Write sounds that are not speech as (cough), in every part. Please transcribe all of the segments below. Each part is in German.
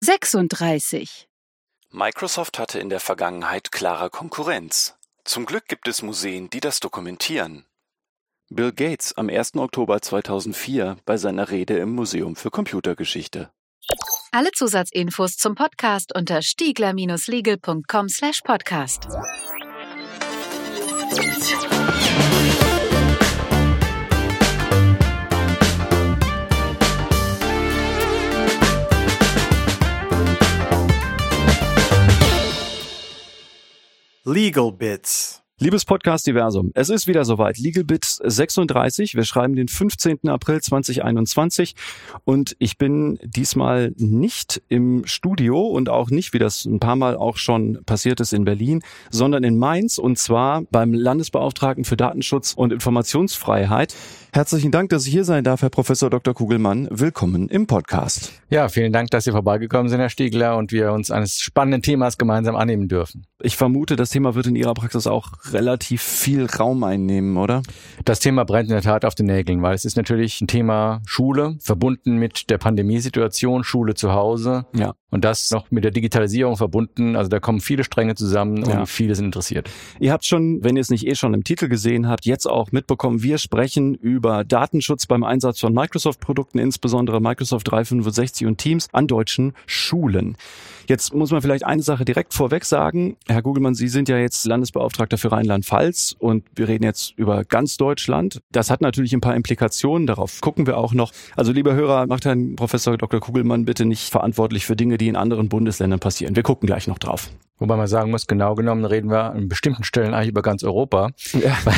36. Microsoft hatte in der Vergangenheit klare Konkurrenz. Zum Glück gibt es Museen, die das dokumentieren. Bill Gates am 1. Oktober 2004 bei seiner Rede im Museum für Computergeschichte. Alle Zusatzinfos zum Podcast unter stiegler-legal.com Legal Bits. Liebes Podcast-Diversum, es ist wieder soweit. LegalBits 36. Wir schreiben den 15. April 2021 und ich bin diesmal nicht im Studio und auch nicht, wie das ein paar Mal auch schon passiert ist in Berlin, sondern in Mainz und zwar beim Landesbeauftragten für Datenschutz und Informationsfreiheit. Herzlichen Dank, dass ich hier sein darf, Herr Professor Dr. Kugelmann. Willkommen im Podcast. Ja, vielen Dank, dass Sie vorbeigekommen sind, Herr Stiegler, und wir uns eines spannenden Themas gemeinsam annehmen dürfen. Ich vermute, das Thema wird in Ihrer Praxis auch relativ viel Raum einnehmen, oder? Das Thema brennt in der Tat auf den Nägeln, weil es ist natürlich ein Thema Schule, verbunden mit der Pandemiesituation, Schule zu Hause. Ja. Und das noch mit der Digitalisierung verbunden. Also da kommen viele Stränge zusammen Ja. und viele sind interessiert. Ihr habt schon, wenn ihr es nicht eh schon im Titel gesehen habt, jetzt auch mitbekommen, wir sprechen über Datenschutz beim Einsatz von Microsoft-Produkten, insbesondere Microsoft 365 und Teams an deutschen Schulen. Jetzt muss man vielleicht eine Sache direkt vorweg sagen. Herr Gugelmann, Sie sind ja jetzt Landesbeauftragter für Rheinland-Pfalz und wir reden jetzt über ganz Deutschland. Das hat natürlich ein paar Implikationen, darauf gucken wir auch noch. Also lieber Hörer, macht Herrn Professor Dr. Kugelmann bitte nicht verantwortlich für Dinge, die in anderen Bundesländern passieren. Wir gucken gleich noch drauf. Wobei man sagen muss, genau genommen reden wir an bestimmten Stellen eigentlich über ganz Europa. Ja. (laughs)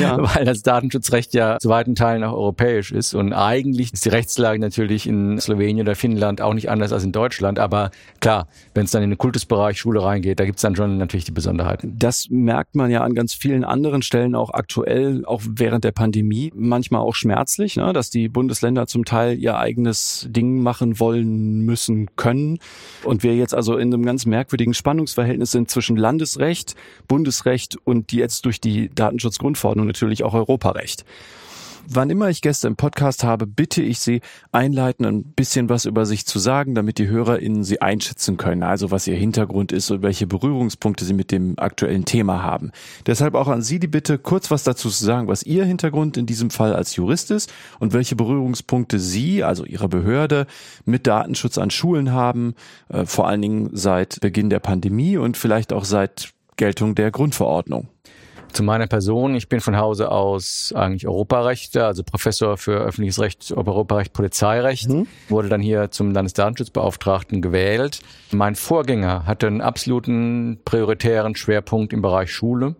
Ja. Weil das Datenschutzrecht ja zu weiten Teilen auch europäisch ist. Und eigentlich ist die Rechtslage natürlich in Slowenien oder Finnland auch nicht anders als in Deutschland. Aber klar, wenn es dann in den Kultusbereich Schule reingeht, da gibt's dann schon natürlich die Besonderheiten. Das merkt man ja an ganz vielen anderen Stellen auch aktuell, auch während der Pandemie, manchmal auch schmerzlich, ne, dass die Bundesländer zum Teil ihr eigenes Ding machen wollen, müssen, können. Und wir jetzt also in einem ganz merkwürdigen Spannungsverhältnis sind zwischen Landesrecht, Bundesrecht und jetzt durch die Datenschutzgrundverordnung natürlich auch Europarecht. Wann immer ich Gäste im Podcast habe, bitte ich Sie, einleiten, ein bisschen was über sich zu sagen, damit die HörerInnen Sie einschätzen können. Also was Ihr Hintergrund ist und welche Berührungspunkte Sie mit dem aktuellen Thema haben. Deshalb auch an Sie die Bitte, kurz was dazu zu sagen, was Ihr Hintergrund in diesem Fall als Jurist ist und welche Berührungspunkte Sie, also Ihre Behörde, mit Datenschutz an Schulen haben, äh, vor allen Dingen seit Beginn der Pandemie und vielleicht auch seit Geltung der Grundverordnung. Zu meiner Person, ich bin von Hause aus eigentlich Europarechtler, also Professor für öffentliches Recht, Europarecht, Polizeirecht, wurde dann hier zum Landesdatenschutzbeauftragten gewählt. Mein Vorgänger hatte einen absoluten prioritären Schwerpunkt im Bereich Schule.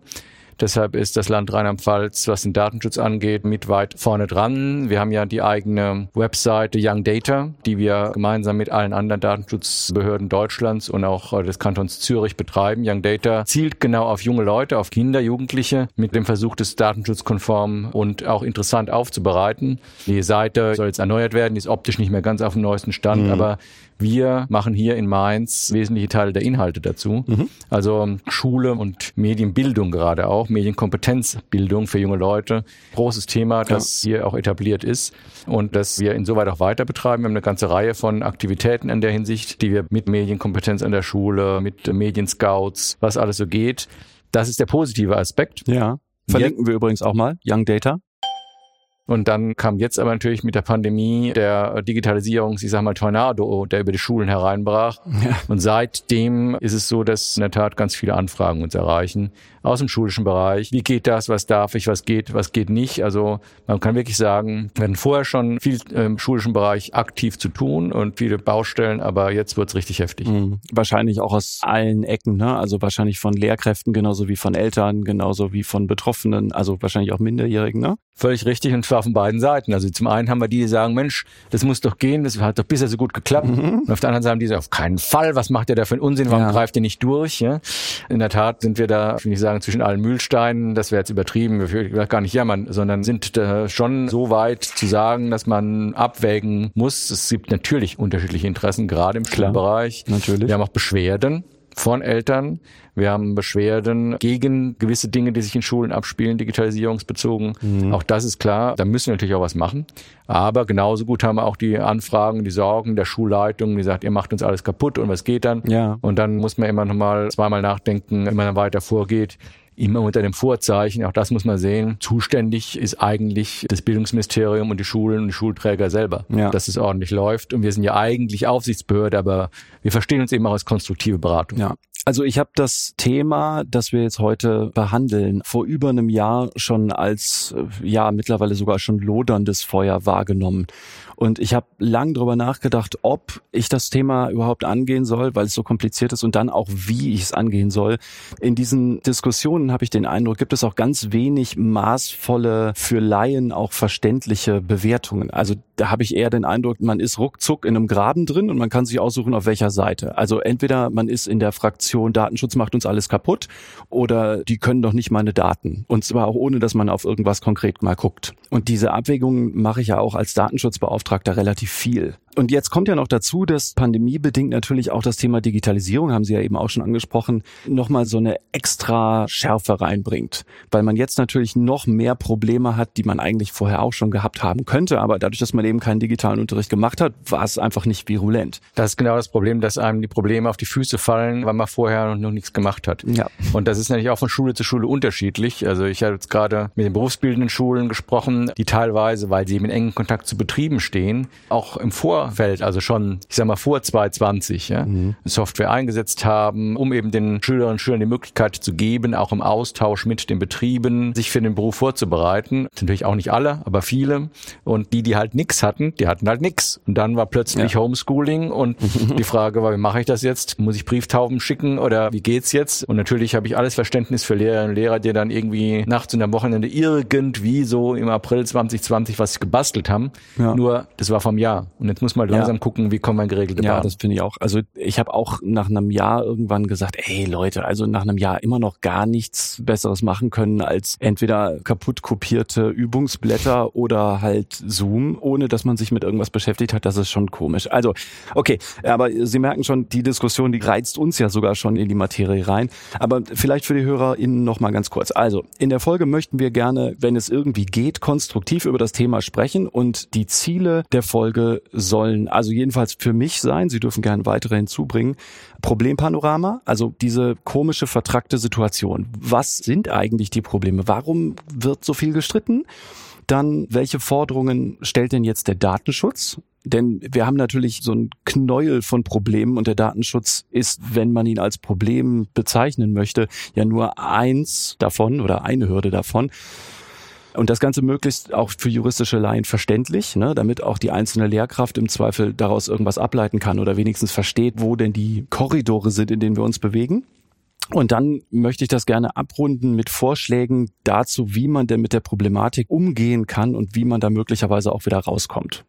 Deshalb ist das Land Rheinland-Pfalz, was den Datenschutz angeht, mit weit vorne dran. Wir haben ja die eigene Webseite Young Data, die wir gemeinsam mit allen anderen Datenschutzbehörden Deutschlands und auch äh, des Kantons Zürich betreiben. Young Data zielt genau auf junge Leute, auf Kinder, Jugendliche mit dem Versuch, das datenschutzkonform und auch interessant aufzubereiten. Die Seite soll jetzt erneuert werden, die ist optisch nicht mehr ganz auf dem neuesten Stand, aber wir machen hier in Mainz wesentliche Teile der Inhalte dazu. Also Schule und Medienbildung gerade auch, Medienkompetenzbildung für junge Leute. Großes Thema, das hier auch etabliert ist und das wir insoweit auch weiter betreiben. Wir haben eine ganze Reihe von Aktivitäten in der Hinsicht, die wir mit Medienkompetenz an der Schule, mit Medienscouts, was alles so geht. Das ist der positive Aspekt. Ja. Verlinken wir übrigens auch mal, Young Data. Und dann kam jetzt aber natürlich mit der Pandemie der Digitalisierung, ich sag mal Tornado, der über die Schulen hereinbrach. Und seitdem ist es so, dass in der Tat ganz viele Anfragen uns erreichen aus dem schulischen Bereich. Wie geht das? Was darf ich? Was geht? Was geht nicht? Also man kann wirklich sagen, wir hatten vorher schon viel im schulischen Bereich aktiv zu tun und viele Baustellen, aber jetzt wird's richtig heftig. Mhm. Wahrscheinlich auch aus allen Ecken, ne? Also wahrscheinlich von Lehrkräften genauso wie von Eltern, genauso wie von Betroffenen, also wahrscheinlich auch Minderjährigen, ne? Völlig richtig und zwar von beiden Seiten. Also zum einen haben wir die, die sagen, Mensch, das muss doch gehen, das hat doch bisher so gut geklappt. Und auf der anderen Seite haben die auf keinen Fall, was macht ihr da für einen Unsinn, warum Ja. greift ihr nicht durch? Ja? In der Tat sind wir da, ich will nicht sagen, zwischen allen Mühlsteinen, das wäre jetzt übertrieben, wir will gar nicht jammern, sondern sind da schon so weit zu sagen, dass man abwägen muss. Es gibt natürlich unterschiedliche Interessen, gerade im. Schulbereich. Natürlich. Wir haben auch Beschwerden. Von Eltern. Wir haben Beschwerden gegen gewisse Dinge, die sich in Schulen abspielen, digitalisierungsbezogen. Mhm. Auch das ist klar. Da müssen wir natürlich auch was machen. Aber genauso gut haben wir auch die Anfragen, die Sorgen der Schulleitung, die sagt, ihr macht uns alles kaputt und was geht dann? Ja. Und dann muss man immer noch mal zweimal nachdenken, wenn man dann weiter vorgeht immer unter dem Vorzeichen, auch das muss man sehen, zuständig ist eigentlich das Bildungsministerium und die Schulen und die Schulträger selber, ja. dass es ordentlich läuft. Und wir sind ja eigentlich Aufsichtsbehörde, aber wir verstehen uns eben auch als konstruktive Beratung. Ja. Also ich habe das Thema, das wir jetzt heute behandeln, vor über einem Jahr schon als ja mittlerweile sogar schon loderndes Feuer wahrgenommen. Und ich habe lang drüber nachgedacht, ob ich das Thema überhaupt angehen soll, weil es so kompliziert ist und dann auch, wie ich es angehen soll. In diesen Diskussionen habe ich den Eindruck, gibt es auch ganz wenig maßvolle, für Laien auch verständliche Bewertungen. Also da habe ich eher den Eindruck, man ist ruckzuck in einem Graben drin und man kann sich aussuchen, auf welcher Seite. Also entweder man ist in der Fraktion Datenschutz macht uns alles kaputt oder die können doch nicht meine Daten. Und zwar auch ohne, dass man auf irgendwas konkret mal guckt. Und diese Abwägung mache ich ja auch als Datenschutzbeauftragter Beauftragter relativ viel. Und jetzt kommt ja noch dazu, dass pandemiebedingt natürlich auch das Thema Digitalisierung, haben Sie ja eben auch schon angesprochen, nochmal so eine extra Schärfe reinbringt. Weil man jetzt natürlich noch mehr Probleme hat, die man eigentlich vorher auch schon gehabt haben könnte. Aber dadurch, dass man eben keinen digitalen Unterricht gemacht hat, war es einfach nicht virulent. Das ist genau das Problem, dass einem die Probleme auf die Füße fallen, weil man vorher noch nichts gemacht hat. Ja. Und das ist natürlich auch von Schule zu Schule unterschiedlich. Also ich habe jetzt gerade mit den berufsbildenden Schulen gesprochen, die teilweise, weil sie eben in engen Kontakt zu Betrieben stehen, auch im Vor Vorfeld, also schon, ich sag mal, vor 2020, ja, mhm. Software eingesetzt haben, um eben den Schülerinnen und Schülern die Möglichkeit zu geben, auch im Austausch mit den Betrieben, sich für den Beruf vorzubereiten. Natürlich auch nicht alle, aber viele. Und die, die halt nix hatten, die hatten halt nix. Und dann war plötzlich ja. Homeschooling und (laughs) die Frage war, wie mache ich das jetzt? Muss ich Brieftauben schicken oder wie geht's jetzt? Und natürlich habe ich alles Verständnis für Lehrerinnen und Lehrer, die dann irgendwie nachts und am Wochenende irgendwie so im April 2020 was gebastelt haben. Ja. Nur, das war vom Jahr. Und jetzt muss mal langsam ja. gucken, wie kommen wir in geregelte Ja, Bahn. das finde ich auch. Also ich habe auch nach einem Jahr irgendwann gesagt, ey Leute, also nach einem Jahr immer noch gar nichts Besseres machen können als entweder kaputt kopierte Übungsblätter oder halt Zoom, ohne dass man sich mit irgendwas beschäftigt hat. Das ist schon komisch. Also okay, aber Sie merken schon, die Diskussion, die reizt uns ja sogar schon in die Materie rein. Aber vielleicht für die HörerInnen noch mal ganz kurz. Also in der Folge möchten wir gerne, wenn es irgendwie geht, konstruktiv über das Thema sprechen und die Ziele der Folge sollen also jedenfalls für mich sein, Sie dürfen gerne weitere hinzubringen, Problempanorama, also diese komische, vertrackte Situation. Was sind eigentlich die Probleme? Warum wird so viel gestritten? Dann, welche Forderungen stellt denn jetzt der Datenschutz? Denn wir haben natürlich so ein Knäuel von Problemen und der Datenschutz ist, wenn man ihn als Problem bezeichnen möchte, ja nur eins davon oder eine Hürde davon. Und das Ganze möglichst auch für juristische Laien verständlich, ne, damit auch die einzelne Lehrkraft im Zweifel daraus irgendwas ableiten kann oder wenigstens versteht, wo denn die Korridore sind, in denen wir uns bewegen. Und dann möchte ich das gerne abrunden mit Vorschlägen dazu, wie man denn mit der Problematik umgehen kann und wie man da möglicherweise auch wieder rauskommt.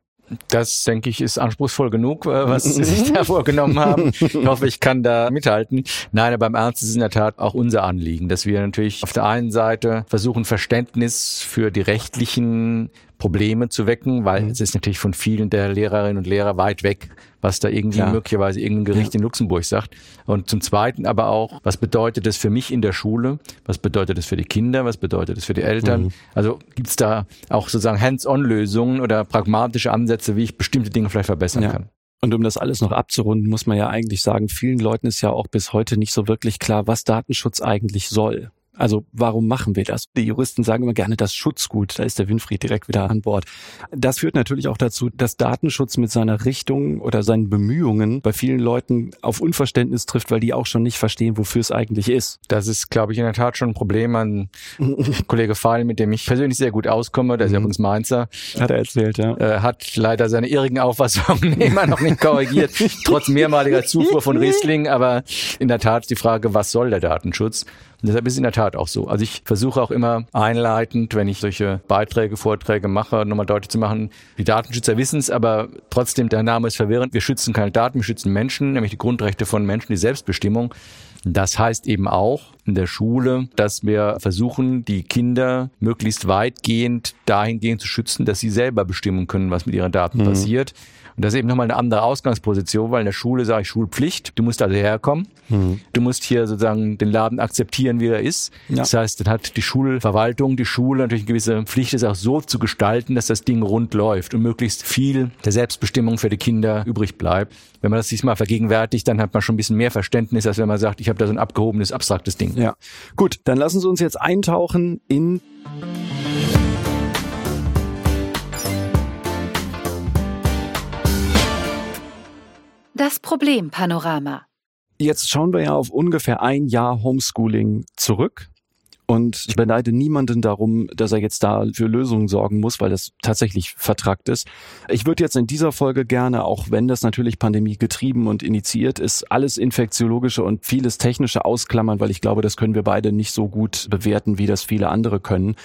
Das, denke ich, ist anspruchsvoll genug, äh, was Sie sich da (laughs) vorgenommen haben. Ich hoffe, ich kann da mithalten. Nein, aber im Ernst ist es in der Tat auch unser Anliegen, dass wir natürlich auf der einen Seite versuchen, Verständnis für die rechtlichen Probleme zu wecken, weil mhm. es ist natürlich von vielen der Lehrerinnen und Lehrer weit weg, was da irgendwie Klar. möglicherweise irgendein Gericht ja. in Luxemburg sagt. Und zum Zweiten aber auch, was bedeutet das für mich in der Schule? Was bedeutet das für die Kinder? Was bedeutet das für die Eltern? Mhm. Also gibt es da auch sozusagen Hands-on-Lösungen oder pragmatische Ansätze, wie ich bestimmte Dinge vielleicht verbessern ja. kann? Und um das alles noch abzurunden, muss man ja eigentlich sagen, vielen Leuten ist ja auch bis heute nicht so wirklich klar, was Datenschutz eigentlich soll. Also warum machen wir das? Die Juristen sagen immer gerne das Schutzgut. Da ist der Winfried direkt wieder an Bord. Das führt natürlich auch dazu, dass Datenschutz mit seiner Richtung oder seinen Bemühungen bei vielen Leuten auf Unverständnis trifft, weil die auch schon nicht verstehen, wofür es eigentlich ist. Das ist, glaube ich, in der Tat schon ein Problem. Ein (laughs) Kollege Fall, mit dem ich persönlich sehr gut auskomme, der ist ja mhm. uns Mainzer. Hat er erzählt, ja. Äh, hat leider seine irrigen Auffassungen (laughs) immer noch nicht korrigiert, trotz mehrmaliger Zufuhr von (laughs) Riesling. Aber in der Tat die Frage, was soll der Datenschutz? Und deshalb ist es in der Tat auch so. Also ich versuche auch immer einleitend, wenn ich solche Beiträge, Vorträge mache, nochmal deutlich zu machen, die Datenschützer wissen es, aber trotzdem, der Name ist verwirrend. Wir schützen keine Daten, wir schützen Menschen, nämlich die Grundrechte von Menschen, die Selbstbestimmung. Das heißt eben auch in der Schule, dass wir versuchen, die Kinder möglichst weitgehend dahingehend zu schützen, dass sie selber bestimmen können, was mit ihren Daten mhm. passiert. Und das ist eben nochmal eine andere Ausgangsposition, weil in der Schule sage ich Schulpflicht. Du musst also herkommen. Mhm. Du musst hier sozusagen den Laden akzeptieren, wie er ist. Ja. Das heißt, dann hat die Schulverwaltung, die Schule natürlich eine gewisse Pflicht, es auch so zu gestalten, dass das Ding rund läuft und möglichst viel der Selbstbestimmung für die Kinder übrig bleibt. Wenn man das sich mal vergegenwärtigt, dann hat man schon ein bisschen mehr Verständnis, als wenn man sagt, ich habe da so ein abgehobenes, abstraktes Ding. Ja. Gut, dann lassen Sie uns jetzt eintauchen in Das Problempanorama. Jetzt schauen wir ja auf ungefähr ein Jahr Homeschooling zurück. Und ich beneide niemanden darum, dass er jetzt da für Lösungen sorgen muss, weil das tatsächlich vertrackt ist. Ich würde jetzt in dieser Folge gerne, auch wenn das natürlich Pandemie getrieben und initiiert ist, alles infektiologische und vieles technische ausklammern, weil ich glaube, das können wir beide nicht so gut bewerten, wie das viele andere können.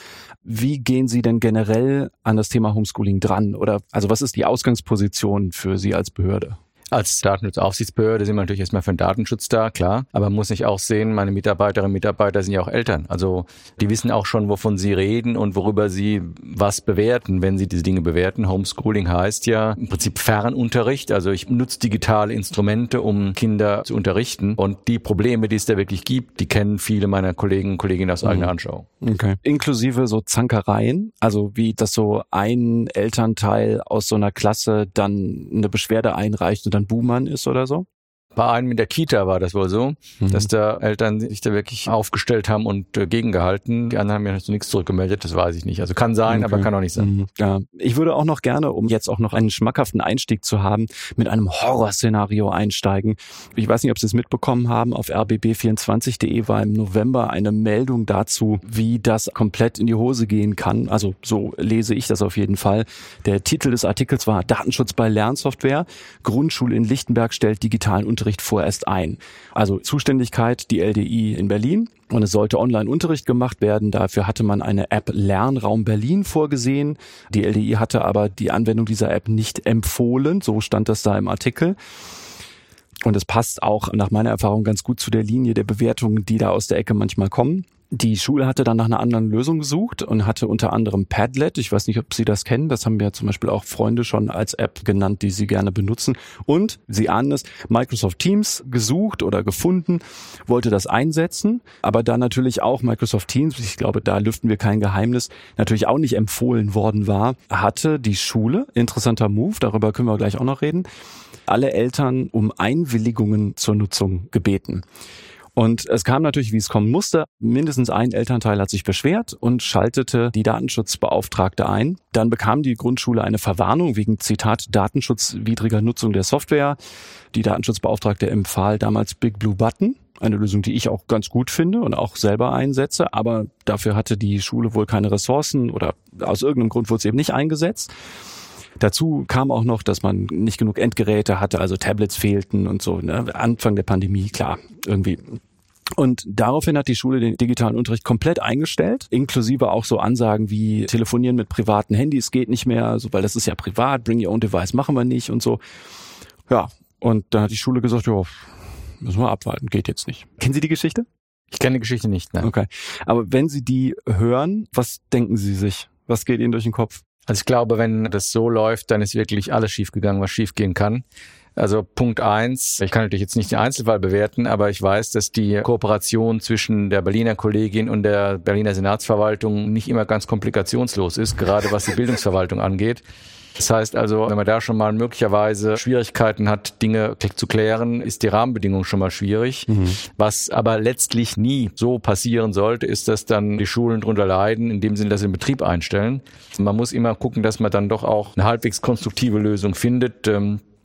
Wie gehen Sie denn generell an das Thema Homeschooling dran? Oder also was ist die Ausgangsposition für Sie als Behörde? Als Datenschutzaufsichtsbehörde sind wir natürlich erstmal für den Datenschutz da, klar. Aber man muss nicht auch sehen, meine Mitarbeiterinnen und Mitarbeiter sind ja auch Eltern. Also die wissen auch schon, wovon sie reden und worüber sie was bewerten, wenn sie diese Dinge bewerten. Homeschooling heißt ja im Prinzip Fernunterricht. Also ich nutze digitale Instrumente, um Kinder zu unterrichten. Und die Probleme, die es da wirklich gibt, die kennen viele meiner Kollegen und Kolleginnen aus mhm. eigener Anschauung. Okay. Inklusive so Zankereien, also wie das so ein Elternteil aus so einer Klasse dann eine Beschwerde einreicht und dann Buhmann ist oder so? Bei einem in der Kita war das wohl so, mhm. dass da Eltern sich da wirklich aufgestellt haben und äh, gegengehalten. Die anderen haben ja so nichts zurückgemeldet, das weiß ich nicht. Also kann sein, okay. aber kann auch nicht sein. Mhm. Ja. Ich würde auch noch gerne, um jetzt auch noch einen schmackhaften Einstieg zu haben, mit einem Horrorszenario einsteigen. Ich weiß nicht, ob Sie es mitbekommen haben. Auf rbb24.de war im November eine Meldung dazu, wie das komplett in die Hose gehen kann. Also so lese ich das auf jeden Fall. Der Titel des Artikels war Datenschutz bei Lernsoftware. Grundschule in Lichtenberg stellt digitalen Unterricht Unterricht vorerst ein. Also Zuständigkeit die LDI in Berlin und es sollte Online-Unterricht gemacht werden. Dafür hatte man eine App Lernraum Berlin vorgesehen. Die LDI hatte aber die Anwendung dieser App nicht empfohlen. So stand das da im Artikel. Und es passt auch nach meiner Erfahrung ganz gut zu der Linie der Bewertungen, die da aus der Ecke manchmal kommen. Die Schule hatte dann nach einer anderen Lösung gesucht und hatte unter anderem Padlet. Ich weiß nicht, ob Sie das kennen. Das haben ja zum Beispiel auch Freunde schon als App genannt, die sie gerne benutzen. Und Sie ahnen es, Microsoft Teams gesucht oder gefunden, wollte das einsetzen, aber da natürlich auch Microsoft Teams, ich glaube, da lüften wir kein Geheimnis, natürlich auch nicht empfohlen worden war, hatte die Schule, interessanter Move, darüber können wir gleich auch noch reden, alle Eltern um Einwilligungen zur Nutzung gebeten. Und es kam natürlich, wie es kommen musste. Mindestens ein Elternteil hat sich beschwert und schaltete die Datenschutzbeauftragte ein. Dann bekam die Grundschule eine Verwarnung wegen, Zitat, datenschutzwidriger Nutzung der Software. Die Datenschutzbeauftragte empfahl damals Big Blue Button. Eine Lösung, die ich auch ganz gut finde und auch selber einsetze. Aber dafür hatte die Schule wohl keine Ressourcen oder aus irgendeinem Grund wurde es eben nicht eingesetzt. Dazu kam auch noch, dass man nicht genug Endgeräte hatte, also Tablets fehlten und so. Ne? Anfang der Pandemie, klar, irgendwie und daraufhin hat die Schule den digitalen Unterricht komplett eingestellt, inklusive auch so Ansagen wie telefonieren mit privaten Handys geht nicht mehr, so, weil das ist ja privat, bring your own device machen wir nicht und so. Ja, und dann hat die Schule gesagt, ja, müssen wir abwarten, geht jetzt nicht. Kennen Sie die Geschichte? Ich kenne die Geschichte nicht, nein. Okay. Aber wenn Sie die hören, was denken Sie sich? Was geht Ihnen durch den Kopf? Also ich glaube, wenn das so läuft, dann ist wirklich alles schiefgegangen, was schiefgehen kann. Also Punkt eins, ich kann natürlich jetzt nicht den Einzelfall bewerten, aber ich weiß, dass die Kooperation zwischen der Berliner Kollegin und der Berliner Senatsverwaltung nicht immer ganz komplikationslos ist, gerade was die Bildungsverwaltung angeht. Das heißt also, wenn man da schon mal möglicherweise Schwierigkeiten hat, Dinge zu klären, ist die Rahmenbedingung schon mal schwierig. Mhm. Was aber letztlich nie so passieren sollte, ist, dass dann die Schulen drunter leiden, in dem Sinne, dass sie den Betrieb einstellen. Man muss immer gucken, dass man dann doch auch eine halbwegs konstruktive Lösung findet.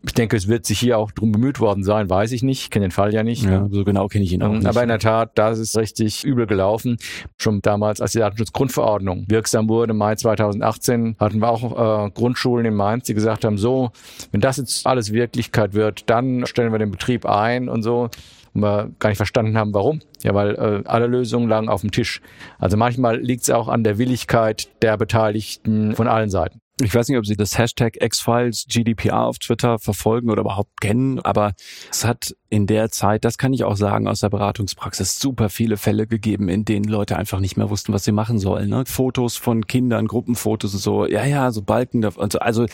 Ähm, ich denke, es wird sich hier auch drum bemüht worden sein, weiß ich nicht, kenne den Fall ja nicht. Ja, so genau kenne ich ihn auch nicht. Aber in der Tat, da ist es richtig übel gelaufen. Schon damals, als die Datenschutzgrundverordnung wirksam wurde, im Mai 2018, hatten wir auch äh, Grundschulen in Mainz, die gesagt haben, so, wenn das jetzt alles Wirklichkeit wird, dann stellen wir den Betrieb ein und so und wir gar nicht verstanden haben, warum. Ja, weil äh, alle Lösungen lagen auf dem Tisch. Also manchmal liegt es auch an der Willigkeit der Beteiligten von allen Seiten. Ich weiß nicht, ob Sie das Hashtag X-Files GDPR auf Twitter verfolgen oder überhaupt kennen, aber es hat in der Zeit, das kann ich auch sagen aus der Beratungspraxis, super viele Fälle gegeben, in denen Leute einfach nicht mehr wussten, was sie machen sollen. Ne? Fotos von Kindern, Gruppenfotos und so, ja, ja, so Balken. Und so. Also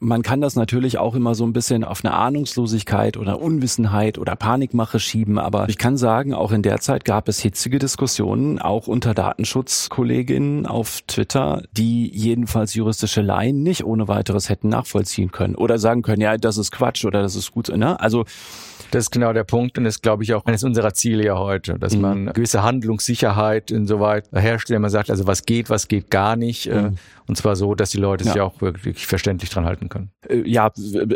man kann das natürlich auch immer so ein bisschen auf eine Ahnungslosigkeit oder Unwissenheit oder Panikmache schieben, aber ich kann sagen, auch in der Zeit gab es hitzige Diskussionen, auch unter Datenschutzkolleginnen auf Twitter, die jedenfalls juristische Laien nicht ohne weiteres hätten nachvollziehen können oder sagen können, ja, das ist Quatsch oder das ist gut. Ne? Also das ist genau der Punkt und das ist, glaube ich, auch eines unserer Ziele ja heute, dass mhm. man gewisse Handlungssicherheit insoweit herstellt. Man sagt also, was geht, was geht gar nicht. Äh, mhm. Und zwar so, dass die Leute ja. sich auch wirklich verständlich dran halten können. Äh, ja,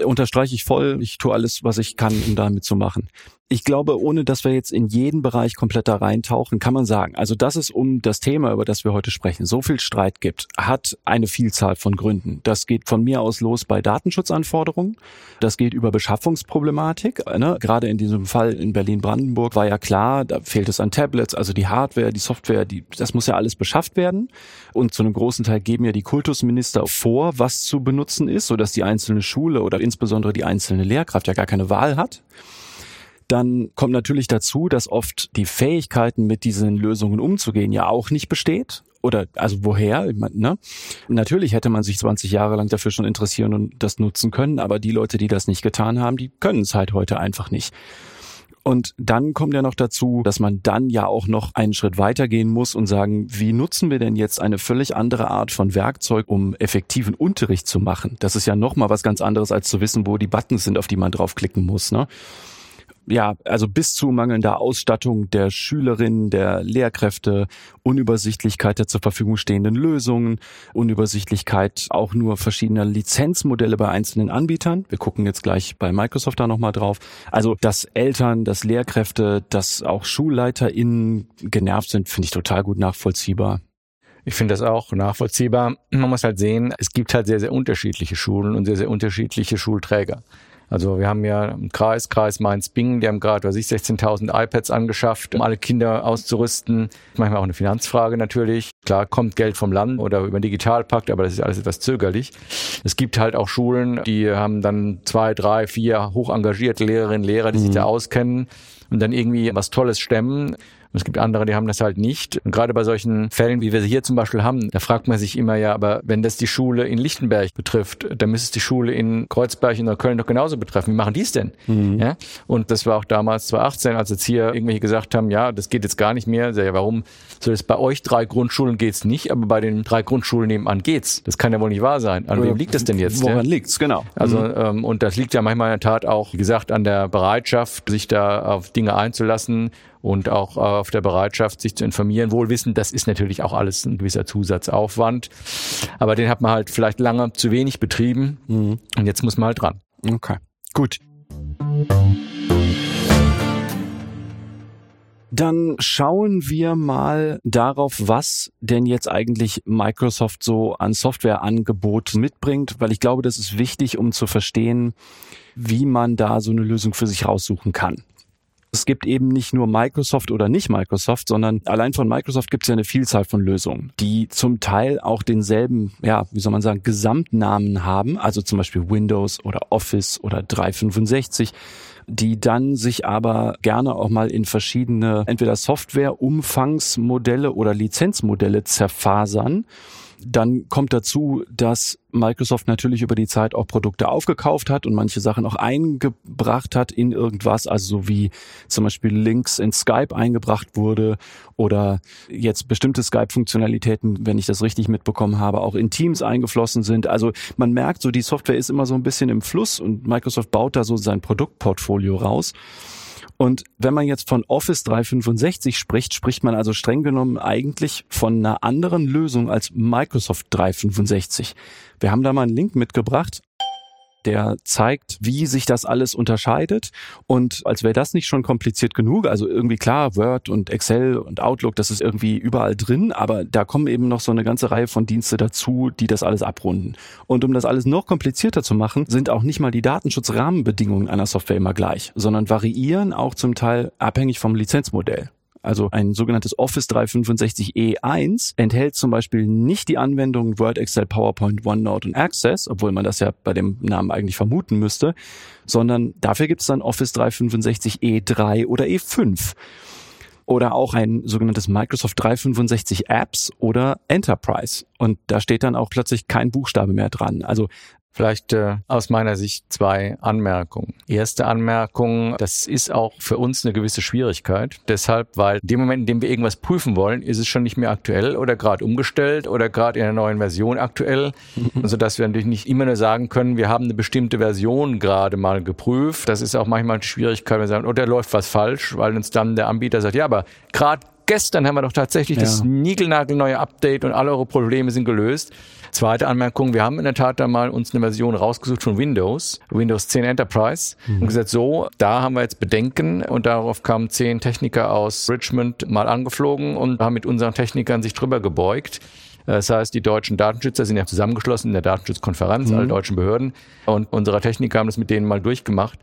unterstreiche ich voll. Ich tue alles, was ich kann, um damit zu machen ich glaube, ohne dass wir jetzt in jeden Bereich komplett da reintauchen, kann man sagen, also dass es um das Thema, über das wir heute sprechen, so viel Streit gibt, hat eine Vielzahl von Gründen. Das geht von mir aus los bei Datenschutzanforderungen. Das geht über Beschaffungsproblematik. Ne? Gerade in diesem Fall in Berlin-Brandenburg war ja klar, da fehlt es an Tablets, also die Hardware, die Software, die, das muss ja alles beschafft werden. Und zu einem großen Teil geben ja die Kultusminister vor, was zu benutzen ist, sodass die einzelne Schule oder insbesondere die einzelne Lehrkraft ja gar keine Wahl hat. Dann kommt natürlich dazu, dass oft die Fähigkeiten, mit diesen Lösungen umzugehen, ja auch nicht besteht. Oder also woher? Ne? Natürlich hätte man sich 20 Jahre lang dafür schon interessieren und das nutzen können, aber die Leute, die das nicht getan haben, die können es halt heute einfach nicht. Und dann kommt ja noch dazu, dass man dann ja auch noch einen Schritt weitergehen muss und sagen, wie nutzen wir denn jetzt eine völlig andere Art von Werkzeug, um effektiven Unterricht zu machen? Das ist ja noch mal was ganz anderes, als zu wissen, wo die Buttons sind, auf die man draufklicken muss. Ne? Ja, also bis zu mangelnder Ausstattung der Schülerinnen, der Lehrkräfte, Unübersichtlichkeit der zur Verfügung stehenden Lösungen, Unübersichtlichkeit auch nur verschiedener Lizenzmodelle bei einzelnen Anbietern. Wir gucken jetzt gleich bei Microsoft da nochmal drauf. Also, dass Eltern, dass Lehrkräfte, dass auch SchulleiterInnen genervt sind, finde ich total gut nachvollziehbar. Ich finde das auch nachvollziehbar. Man muss halt sehen, es gibt halt sehr, sehr unterschiedliche Schulen und sehr, sehr unterschiedliche Schulträger. Also wir haben ja im Kreis, Kreis Mainz-Bingen, die haben gerade, was ich, 16.000 iPads angeschafft, um alle Kinder auszurüsten. Manchmal auch eine Finanzfrage natürlich. Klar kommt Geld vom Land oder über den Digitalpakt, aber das ist alles etwas zögerlich. Es gibt halt auch Schulen, die haben dann zwei, drei, vier hoch engagierte Lehrerinnen, Lehrer, die mhm. sich da auskennen und dann irgendwie was Tolles stemmen. Und es gibt andere, die haben das halt nicht. Und gerade bei solchen Fällen, wie wir sie hier zum Beispiel haben, da fragt man sich immer ja, aber wenn das die Schule in Lichtenberg betrifft, dann müsste es die Schule in Kreuzberg in Neukölln doch genauso betreffen. Wie machen die es denn? Mhm. Ja? Und das war auch damals 2018, als jetzt hier irgendwelche gesagt haben, ja, das geht jetzt gar nicht mehr. Ja, warum soll es bei euch drei Grundschulen geht's nicht, aber bei den drei Grundschulen nebenan geht's? Das kann ja wohl nicht wahr sein. An wem liegt das denn jetzt? Woran ja? liegt's, genau. Also, mhm. ähm, und das liegt ja manchmal in der Tat auch, wie gesagt, an der Bereitschaft, sich da auf Dinge einzulassen und auch äh, auf der Bereitschaft, sich zu informieren. Wohl wissen, das ist natürlich auch alles ein gewisser Zusatzaufwand. Aber den hat man halt vielleicht lange zu wenig betrieben. Mhm. Und jetzt muss man halt dran. Okay, gut. Dann schauen wir mal darauf, was denn jetzt eigentlich Microsoft so an Softwareangebot mitbringt, weil ich glaube, das ist wichtig, um zu verstehen, wie man da so eine Lösung für sich raussuchen kann. Es gibt eben nicht nur Microsoft oder nicht Microsoft, sondern allein von Microsoft gibt es ja eine Vielzahl von Lösungen, die zum Teil auch denselben, ja, wie soll man sagen, Gesamtnamen haben, also zum Beispiel Windows oder Office oder 365 die dann sich aber gerne auch mal in verschiedene entweder Software-Umfangsmodelle oder Lizenzmodelle zerfasern dann kommt dazu, dass Microsoft natürlich über die Zeit auch Produkte aufgekauft hat und manche Sachen auch eingebracht hat in irgendwas, also so wie zum Beispiel Links in Skype eingebracht wurde oder jetzt bestimmte Skype-Funktionalitäten, wenn ich das richtig mitbekommen habe, auch in Teams eingeflossen sind. Also man merkt so, die Software ist immer so ein bisschen im Fluss und Microsoft baut da so sein Produktportfolio raus. Und wenn man jetzt von Office 365 spricht, spricht man also streng genommen eigentlich von einer anderen Lösung als Microsoft 365. Wir haben da mal einen Link mitgebracht der zeigt, wie sich das alles unterscheidet. Und als wäre das nicht schon kompliziert genug, also irgendwie klar, Word und Excel und Outlook, das ist irgendwie überall drin, aber da kommen eben noch so eine ganze Reihe von Dienste dazu, die das alles abrunden. Und um das alles noch komplizierter zu machen, sind auch nicht mal die Datenschutzrahmenbedingungen einer Software immer gleich, sondern variieren auch zum Teil abhängig vom Lizenzmodell. Also ein sogenanntes Office 365 E1 enthält zum Beispiel nicht die Anwendungen Word, Excel, PowerPoint, OneNote und Access, obwohl man das ja bei dem Namen eigentlich vermuten müsste, sondern dafür gibt es dann Office 365 E3 oder E5 oder auch ein sogenanntes Microsoft 365 Apps oder Enterprise. Und da steht dann auch plötzlich kein Buchstabe mehr dran. Also Vielleicht äh, aus meiner Sicht zwei Anmerkungen. Erste Anmerkung, das ist auch für uns eine gewisse Schwierigkeit. Deshalb, weil in dem Moment, in dem wir irgendwas prüfen wollen, ist es schon nicht mehr aktuell oder gerade umgestellt oder gerade in einer neuen Version aktuell, mhm. sodass wir natürlich nicht immer nur sagen können, wir haben eine bestimmte Version gerade mal geprüft. Das ist auch manchmal eine Schwierigkeit, wenn wir sagen, oh, da läuft was falsch, weil uns dann der Anbieter sagt, ja, aber gerade gestern haben wir doch tatsächlich ja. das niegelnagelneue Update und alle eure Probleme sind gelöst. Zweite Anmerkung, wir haben in der Tat da mal uns eine Version rausgesucht von Windows, Windows 10 Enterprise, mhm. und gesagt, so, da haben wir jetzt Bedenken und darauf kamen zehn Techniker aus Richmond mal angeflogen und haben mit unseren Technikern sich drüber gebeugt. Das heißt, die deutschen Datenschützer sind ja zusammengeschlossen in der Datenschutzkonferenz, mhm. alle deutschen Behörden. Und unsere Techniker haben das mit denen mal durchgemacht.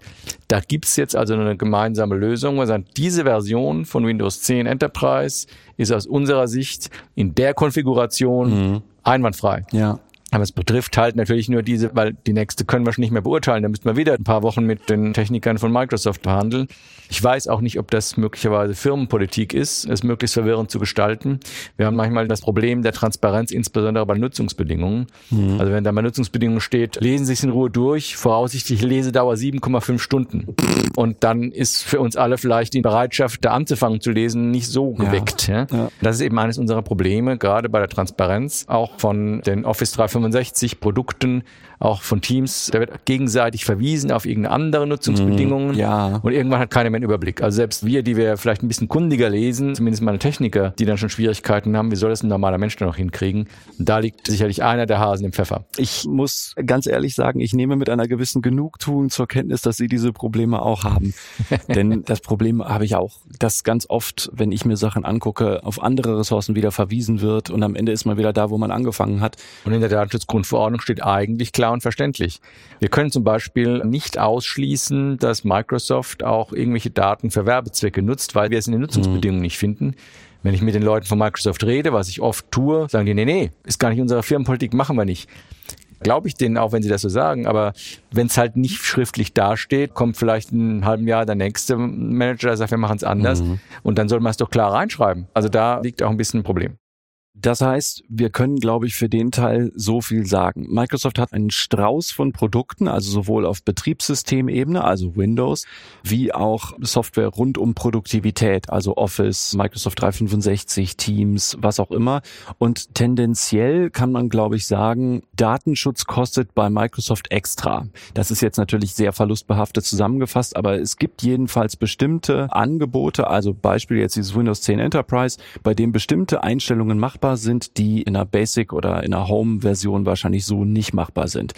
Da gibt's jetzt also eine gemeinsame Lösung. Wir sagen, diese Version von Windows 10 Enterprise ist aus unserer Sicht in der Konfiguration mhm einwandfrei. Ja. Aber es betrifft halt natürlich nur diese, weil die nächste können wir schon nicht mehr beurteilen. Da müssten wir wieder ein paar Wochen mit den Technikern von Microsoft verhandeln. Ich weiß auch nicht, ob das möglicherweise Firmenpolitik ist, es möglichst verwirrend zu gestalten. Wir haben manchmal das Problem der Transparenz, insbesondere bei Nutzungsbedingungen. Mhm. Also wenn da bei Nutzungsbedingungen steht, lesen Sie es in Ruhe durch, voraussichtlich Lesedauer 7,5 Stunden. Und dann ist für uns alle vielleicht die Bereitschaft, da anzufangen zu lesen, nicht so geweckt. Ja. Ja. Das ist eben eines unserer Probleme, gerade bei der Transparenz, auch von den Office 365 Produkten, auch von Teams. Da wird gegenseitig verwiesen auf irgendeine andere Nutzungsbedingungen. Mhm. Ja. Und irgendwann hat keiner mehr einen Überblick. Also selbst wir, die wir vielleicht ein bisschen kundiger lesen, zumindest meine Techniker, die dann schon Schwierigkeiten haben, wie soll das ein normaler Mensch dann noch hinkriegen? Und da liegt sicherlich einer der Hasen im Pfeffer. Ich muss ganz ehrlich sagen, ich nehme mit einer gewissen Genugtuung zur Kenntnis, dass Sie diese Probleme auch haben. (laughs) Denn das Problem habe ich auch, dass ganz oft, wenn ich mir Sachen angucke, auf andere Ressourcen wieder verwiesen wird und am Ende ist man wieder da, wo man angefangen hat. Und in der Datenschutzgrundverordnung steht eigentlich klar und verständlich. Wir können zum Beispiel nicht ausschließen, dass Microsoft auch irgendwelche Daten für Werbezwecke nutzt, weil wir es in den Nutzungsbedingungen mhm. nicht finden. Wenn ich mit den Leuten von Microsoft rede, was ich oft tue, sagen die, nee, nee, ist gar nicht unsere Firmenpolitik, machen wir nicht. Glaube ich denen auch, wenn sie das so sagen, aber wenn es halt nicht schriftlich dasteht, kommt vielleicht in einem halben Jahr der nächste Manager, der sagt, wir machen es anders mhm. und dann soll man es doch klar reinschreiben. Also da liegt auch ein bisschen ein Problem. Das heißt, wir können, glaube ich, für den Teil so viel sagen. Microsoft hat einen Strauß von Produkten, also sowohl auf Betriebssystemebene, also Windows, wie auch Software rund um Produktivität, also Office, Microsoft 365, Teams, was auch immer. Und tendenziell kann man, glaube ich, sagen, Datenschutz kostet bei Microsoft extra. Das ist jetzt natürlich sehr verlustbehaftet zusammengefasst, aber es gibt jedenfalls bestimmte Angebote, also Beispiel jetzt dieses Windows 10 Enterprise, bei dem bestimmte Einstellungen machbar machbar sind, die in einer Basic oder in einer Home-Version wahrscheinlich so nicht machbar sind.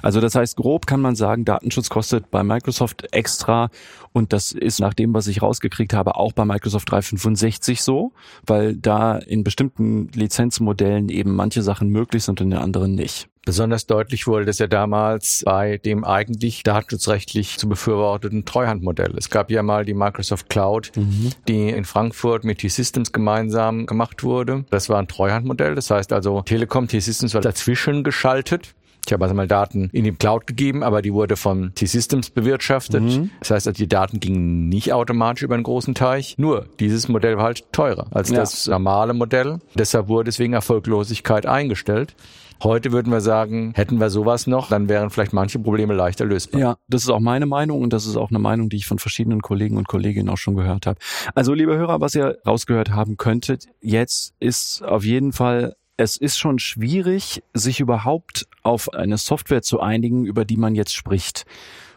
Also das heißt, grob kann man sagen, Datenschutz kostet bei Microsoft extra und das ist nach dem, was ich rausgekriegt habe, auch bei Microsoft 365 so, weil da in bestimmten Lizenzmodellen eben manche Sachen möglich sind und in anderen nicht. Besonders deutlich wurde das ja damals bei dem eigentlich datenschutzrechtlich zu befürworteten Treuhandmodell. Es gab ja mal die Microsoft Cloud, mhm. die in Frankfurt mit T-Systems gemeinsam gemacht wurde. Das war ein Treuhandmodell. Das heißt also, Telekom T-Systems war dazwischen geschaltet. Ich habe also mal Daten in die Cloud gegeben, aber die wurde von T-Systems bewirtschaftet. Mhm. Das heißt, also die Daten gingen nicht automatisch über einen großen Teich. Nur dieses Modell war halt teurer als ja. das normale Modell. Deshalb wurde es wegen Erfolglosigkeit eingestellt. Heute würden wir sagen, hätten wir sowas noch, dann wären vielleicht manche Probleme leichter lösbar. Ja, das ist auch meine Meinung und das ist auch eine Meinung, die ich von verschiedenen Kollegen und Kolleginnen auch schon gehört habe. Also, liebe Hörer, was ihr rausgehört haben könntet, jetzt ist auf jeden Fall es ist schon schwierig, sich überhaupt auf eine Software zu einigen, über die man jetzt spricht.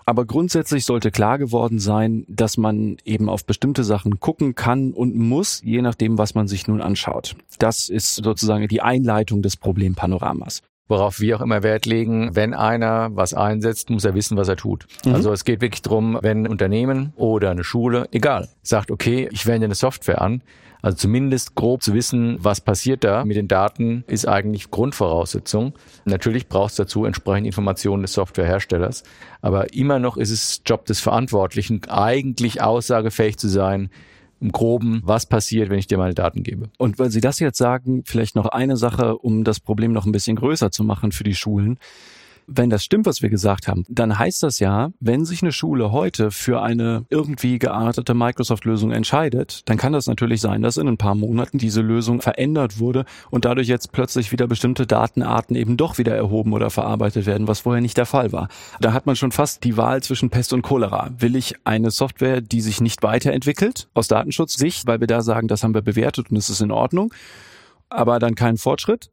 Aber grundsätzlich sollte klar geworden sein, dass man eben auf bestimmte Sachen gucken kann und muss, je nachdem, was man sich nun anschaut. Das ist sozusagen die Einleitung des Problempanoramas worauf wir auch immer Wert legen, wenn einer was einsetzt, muss er wissen, was er tut. Mhm. Also es geht wirklich drum, wenn ein Unternehmen oder eine Schule, egal, sagt, okay, ich wende eine Software an, also zumindest grob zu wissen, was passiert da mit den Daten, ist eigentlich Grundvoraussetzung. Natürlich braucht es dazu entsprechende Informationen des Softwareherstellers. Aber immer noch ist es Job des Verantwortlichen, eigentlich aussagefähig zu sein, im Groben, was passiert, wenn ich dir meine Daten gebe. Und weil Sie das jetzt sagen, vielleicht noch eine Sache, um das Problem noch ein bisschen größer zu machen für die Schulen. Wenn das stimmt, was wir gesagt haben, dann heißt das ja, wenn sich eine Schule heute für eine irgendwie geartete Microsoft-Lösung entscheidet, dann kann das natürlich sein, dass in ein paar Monaten diese Lösung verändert wurde und dadurch jetzt plötzlich wieder bestimmte Datenarten eben doch wieder erhoben oder verarbeitet werden, was vorher nicht der Fall war. Da hat man schon fast die Wahl zwischen Pest und Cholera. Will ich eine Software, die sich nicht weiterentwickelt aus Datenschutzsicht, weil wir da sagen, das haben wir bewertet und es ist in Ordnung, aber dann keinen Fortschritt?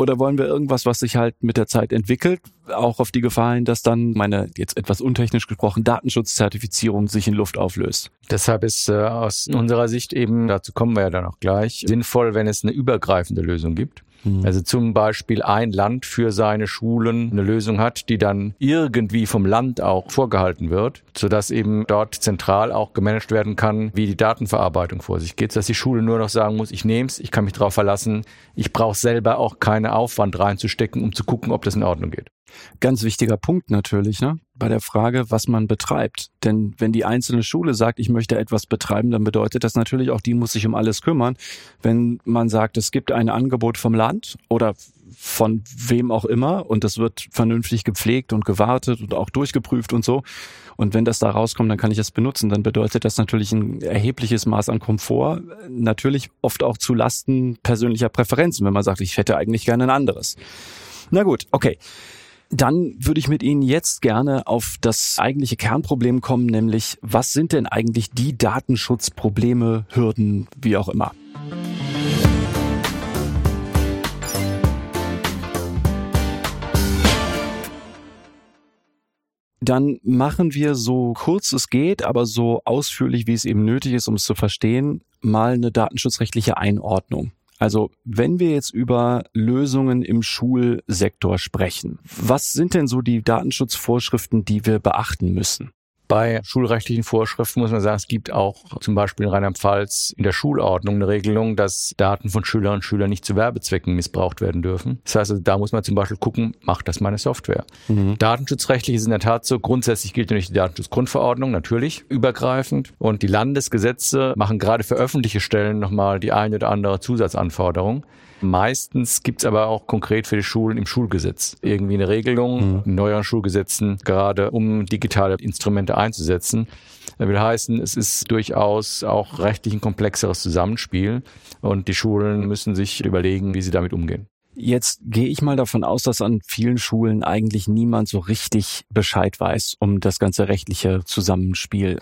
Oder wollen wir irgendwas, was sich halt mit der Zeit entwickelt, auch auf die Gefahr hin, dass dann meine, jetzt etwas untechnisch gesprochen, Datenschutzzertifizierung sich in Luft auflöst? Deshalb ist äh, aus unserer Sicht eben, dazu kommen wir ja dann auch gleich, sinnvoll, wenn es eine übergreifende Lösung gibt. Mhm. Also zum Beispiel ein Land für seine Schulen eine Lösung hat, die dann irgendwie vom Land auch vorgehalten wird, sodass eben dort zentral auch gemanagt werden kann, wie die Datenverarbeitung vor sich geht, dass die Schule nur noch sagen muss, ich nehme es, ich kann mich darauf verlassen, ich brauche selber auch keinen Aufwand reinzustecken, um zu gucken, ob das in Ordnung geht. Ganz wichtiger Punkt natürlich, ne? Bei der Frage, was man betreibt. Denn wenn die einzelne Schule sagt, ich möchte etwas betreiben, dann bedeutet das natürlich auch, die muss sich um alles kümmern. Wenn man sagt, es gibt ein Angebot vom Land oder von wem auch immer und das wird vernünftig gepflegt und gewartet und auch durchgeprüft und so. Und wenn das da rauskommt, dann kann ich es benutzen. Dann bedeutet das natürlich ein erhebliches Maß an Komfort. Natürlich oft auch zu Lasten persönlicher Präferenzen, wenn man sagt, ich hätte eigentlich gerne ein anderes. Na gut, okay. Dann würde ich mit Ihnen jetzt gerne auf das eigentliche Kernproblem kommen, nämlich was sind denn eigentlich die Datenschutzprobleme, Hürden, wie auch immer? Dann machen wir so kurz es geht, aber so ausführlich wie es eben nötig ist, um es zu verstehen, mal eine datenschutzrechtliche Einordnung. Also wenn wir jetzt über Lösungen im Schulsektor sprechen, was sind denn so die Datenschutzvorschriften, die wir beachten müssen? Bei schulrechtlichen Vorschriften muss man sagen, es gibt auch zum Beispiel in Rheinland-Pfalz in der Schulordnung eine Regelung, dass Daten von Schülerinnen und Schülern nicht zu Werbezwecken missbraucht werden dürfen. Das heißt, also, da muss man zum Beispiel gucken, macht das meine Software? Mhm. Datenschutzrechtlich ist in der Tat so, grundsätzlich gilt natürlich die Datenschutzgrundverordnung, natürlich übergreifend. Und die Landesgesetze machen gerade für öffentliche Stellen nochmal die eine oder andere Zusatzanforderung. Meistens gibt's aber auch konkret für die Schulen im Schulgesetz irgendwie eine Regelung, mhm. in neueren Schulgesetzen, gerade um digitale Instrumente einzusetzen. Das will heißen, es ist durchaus auch rechtlich ein komplexeres Zusammenspiel und die Schulen müssen sich überlegen, wie sie damit umgehen. Jetzt gehe ich mal davon aus, dass an vielen Schulen eigentlich niemand so richtig Bescheid weiß um das ganze rechtliche Zusammenspiel.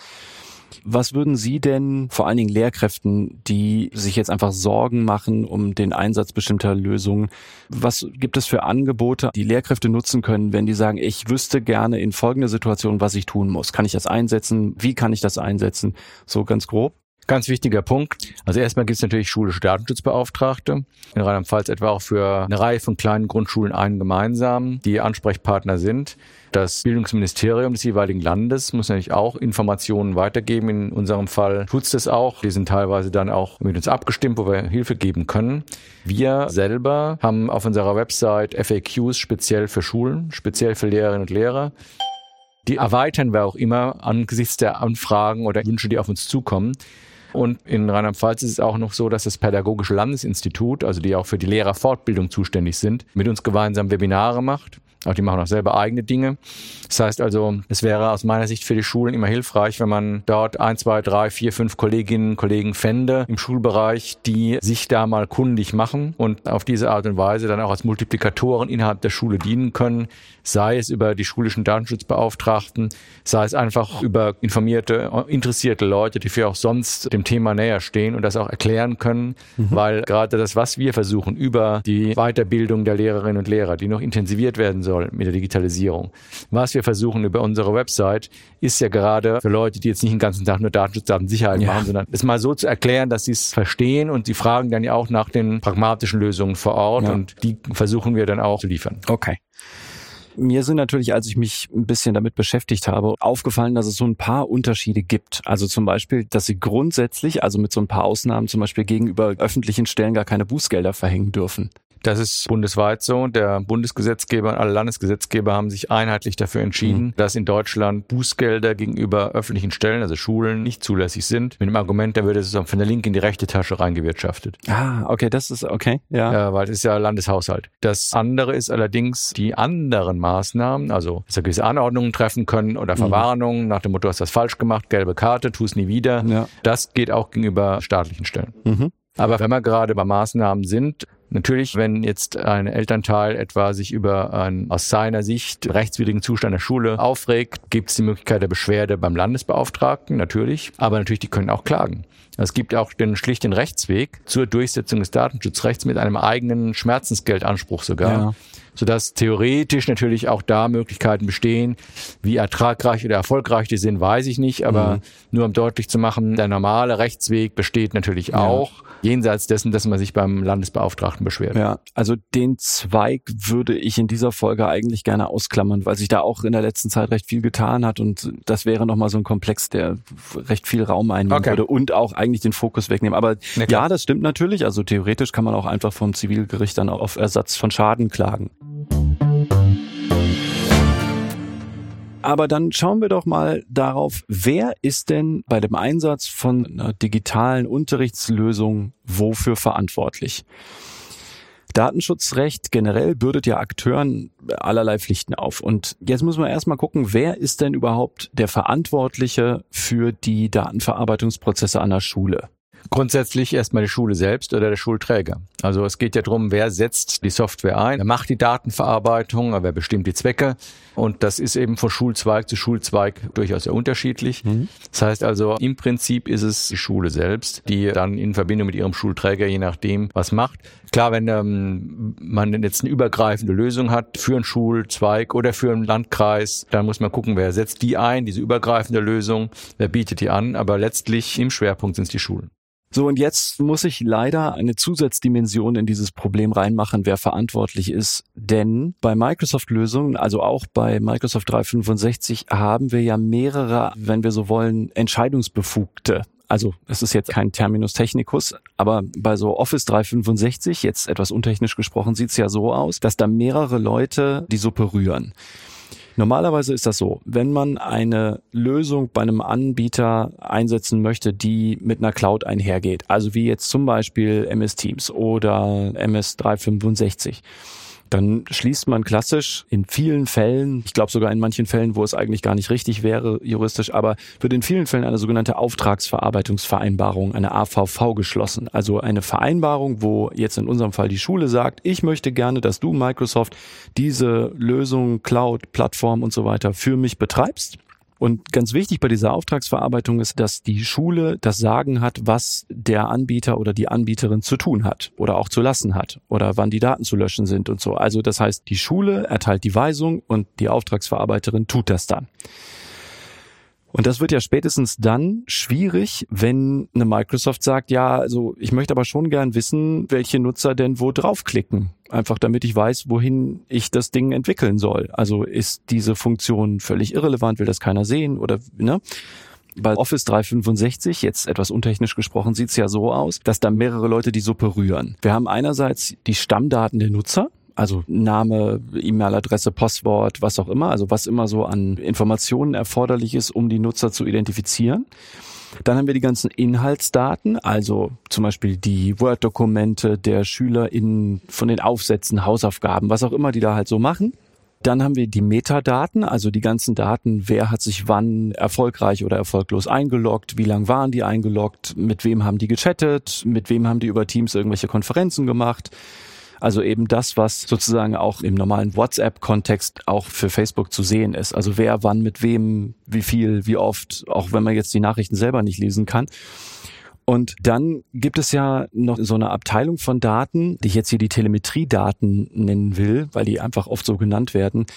Was würden Sie denn vor allen Dingen Lehrkräften, die sich jetzt einfach Sorgen machen um den Einsatz bestimmter Lösungen, was gibt es für Angebote, die Lehrkräfte nutzen können, wenn die sagen, ich wüsste gerne in folgender Situation, was ich tun muss? Kann ich das einsetzen? Wie kann ich das einsetzen? So ganz grob. Ganz wichtiger Punkt. Also erstmal gibt es natürlich schulische Datenschutzbeauftragte. In Rheinland-Pfalz etwa auch für eine Reihe von kleinen Grundschulen einen gemeinsam, die Ansprechpartner sind. Das Bildungsministerium des jeweiligen Landes muss natürlich auch Informationen weitergeben. In unserem Fall tut's das auch. Die sind teilweise dann auch mit uns abgestimmt, wo wir Hilfe geben können. Wir selber haben auf unserer Website FAQs speziell für Schulen, speziell für Lehrerinnen und Lehrer. Die erweitern wir auch immer angesichts der Anfragen oder Wünsche, die auf uns zukommen. Und in Rheinland-Pfalz ist es auch noch so, dass das Pädagogische Landesinstitut, also die auch für die Lehrerfortbildung zuständig sind, mit uns gemeinsam Webinare macht. Auch die machen auch selber eigene Dinge. Das heißt also, es wäre aus meiner Sicht für die Schulen immer hilfreich, wenn man dort ein, zwei, drei, vier, fünf Kolleginnen und Kollegen fände im Schulbereich, die sich da mal kundig machen und auf diese Art und Weise dann auch als Multiplikatoren innerhalb der Schule dienen können, sei es über die schulischen Datenschutzbeauftragten, sei es einfach über informierte, interessierte Leute, die für auch sonst dem Thema näher stehen und das auch erklären können, mhm. weil gerade das, was wir versuchen über die Weiterbildung der Lehrerinnen und Lehrer, die noch intensiviert werden soll mit der Digitalisierung, was wir versuchen über unsere Website, ist ja gerade für Leute, die jetzt nicht den ganzen Tag nur Datenschutz, Datensicherheit ja. machen, sondern es mal so zu erklären, dass sie es verstehen und sie fragen dann ja auch nach den pragmatischen Lösungen vor Ort ja. und die versuchen wir dann auch zu liefern. Okay. Mir sind natürlich, als ich mich ein bisschen damit beschäftigt habe, aufgefallen, dass es so ein paar Unterschiede gibt. Also zum Beispiel, dass sie grundsätzlich, also mit so ein paar Ausnahmen zum Beispiel gegenüber öffentlichen Stellen gar keine Bußgelder verhängen dürfen. Das ist bundesweit so. Der Bundesgesetzgeber und alle Landesgesetzgeber haben sich einheitlich dafür entschieden, mhm. dass in Deutschland Bußgelder gegenüber öffentlichen Stellen, also Schulen, nicht zulässig sind. Mit dem Argument, da würde es von der linken in die rechte Tasche reingewirtschaftet. Ah, okay, das ist okay, ja. ja weil es ist ja Landeshaushalt. Das andere ist allerdings die anderen Maßnahmen, also dass wir gewisse Anordnungen treffen können oder mhm. Verwarnungen mhm. nach dem Motto, hast das falsch gemacht, gelbe Karte, tu es nie wieder. Ja. Das geht auch gegenüber staatlichen Stellen. Mhm. Aber wenn wir gerade bei Maßnahmen sind, Natürlich, wenn jetzt ein Elternteil etwa sich über einen aus seiner Sicht rechtswidrigen Zustand der Schule aufregt, gibt es die Möglichkeit der Beschwerde beim Landesbeauftragten, natürlich. Aber natürlich, die können auch klagen. Es gibt auch den schlichten Rechtsweg zur Durchsetzung des Datenschutzrechts mit einem eigenen Schmerzensgeldanspruch sogar. Ja sodass theoretisch natürlich auch da Möglichkeiten bestehen. Wie ertragreich oder erfolgreich die sind, weiß ich nicht, aber mhm. nur um deutlich zu machen, der normale Rechtsweg besteht natürlich ja. auch jenseits dessen, dass man sich beim Landesbeauftragten beschwert. Ja, also den Zweig würde ich in dieser Folge eigentlich gerne ausklammern, weil sich da auch in der letzten Zeit recht viel getan hat und das wäre nochmal so ein Komplex, der recht viel Raum einnehmen okay. würde und auch eigentlich den Fokus wegnehmen. Aber ja, das stimmt natürlich. Also theoretisch kann man auch einfach vom Zivilgericht dann auf Ersatz von Schaden klagen. Aber dann schauen wir doch mal darauf, wer ist denn bei dem Einsatz von einer digitalen Unterrichtslösung wofür verantwortlich? Datenschutzrecht generell bürdet ja Akteuren allerlei Pflichten auf. Und jetzt muss man erstmal gucken, wer ist denn überhaupt der Verantwortliche für die Datenverarbeitungsprozesse an der Schule? Grundsätzlich erstmal die Schule selbst oder der Schulträger. Also es geht ja darum, wer setzt die Software ein, wer macht die Datenverarbeitung, wer bestimmt die Zwecke. Und das ist eben von Schulzweig zu Schulzweig durchaus sehr unterschiedlich. Mhm. Das heißt also, im Prinzip ist es die Schule selbst, die dann in Verbindung mit ihrem Schulträger, je nachdem, was macht. Klar, wenn ähm, man jetzt eine übergreifende Lösung hat für einen Schulzweig oder für einen Landkreis, dann muss man gucken, wer setzt die ein, diese übergreifende Lösung, wer bietet die an. Aber letztlich im Schwerpunkt sind es die Schulen. So, und jetzt muss ich leider eine Zusatzdimension in dieses Problem reinmachen, wer verantwortlich ist. Denn bei Microsoft-Lösungen, also auch bei Microsoft 365, haben wir ja mehrere, wenn wir so wollen, Entscheidungsbefugte. Also es ist jetzt kein Terminus technicus, aber bei so Office 365, jetzt etwas untechnisch gesprochen, sieht es ja so aus, dass da mehrere Leute die Suppe rühren. Normalerweise ist das so, wenn man eine Lösung bei einem Anbieter einsetzen möchte, die mit einer Cloud einhergeht, also wie jetzt zum Beispiel MS Teams oder MS 365, dann schließt man klassisch in vielen Fällen, ich glaube sogar in manchen Fällen, wo es eigentlich gar nicht richtig wäre juristisch, aber wird in vielen Fällen eine sogenannte Auftragsverarbeitungsvereinbarung, eine AVV geschlossen. Also eine Vereinbarung, wo jetzt in unserem Fall die Schule sagt, ich möchte gerne, dass du Microsoft diese Lösung, Cloud, Plattform und so weiter für mich betreibst. Und ganz wichtig bei dieser Auftragsverarbeitung ist, dass die Schule das Sagen hat, was der Anbieter oder die Anbieterin zu tun hat oder auch zu lassen hat oder wann die Daten zu löschen sind und so. Also das heißt, die Schule erteilt die Weisung und die Auftragsverarbeiterin tut das dann. Und das wird ja spätestens dann schwierig, wenn eine Microsoft sagt, ja, also ich möchte aber schon gern wissen, welche Nutzer denn wo draufklicken. Einfach damit ich weiß, wohin ich das Ding entwickeln soll. Also ist diese Funktion völlig irrelevant, will das keiner sehen oder, ne? Bei Office 365, jetzt etwas untechnisch gesprochen, sieht's ja so aus, dass da mehrere Leute die Suppe rühren. Wir haben einerseits die Stammdaten der Nutzer, also Name, E-Mail-Adresse, Postwort, was auch immer, also was immer so an Informationen erforderlich ist, um die Nutzer zu identifizieren. Dann haben wir die ganzen Inhaltsdaten, also zum Beispiel die Word-Dokumente der SchülerInnen von den Aufsätzen, Hausaufgaben, was auch immer die da halt so machen. Dann haben wir die Metadaten, also die ganzen Daten, wer hat sich wann erfolgreich oder erfolglos eingeloggt, wie lang waren die eingeloggt, mit wem haben die gechattet, mit wem haben die über Teams irgendwelche Konferenzen gemacht, also eben das, was sozusagen auch im normalen WhatsApp-Kontext auch für Facebook zu sehen ist. Also wer wann mit wem, wie viel, wie oft, auch wenn man jetzt die Nachrichten selber nicht lesen kann. Und dann gibt es ja noch so eine Abteilung von Daten, die ich jetzt hier die Telemetriedaten nennen will, weil die einfach oft so genannt werden,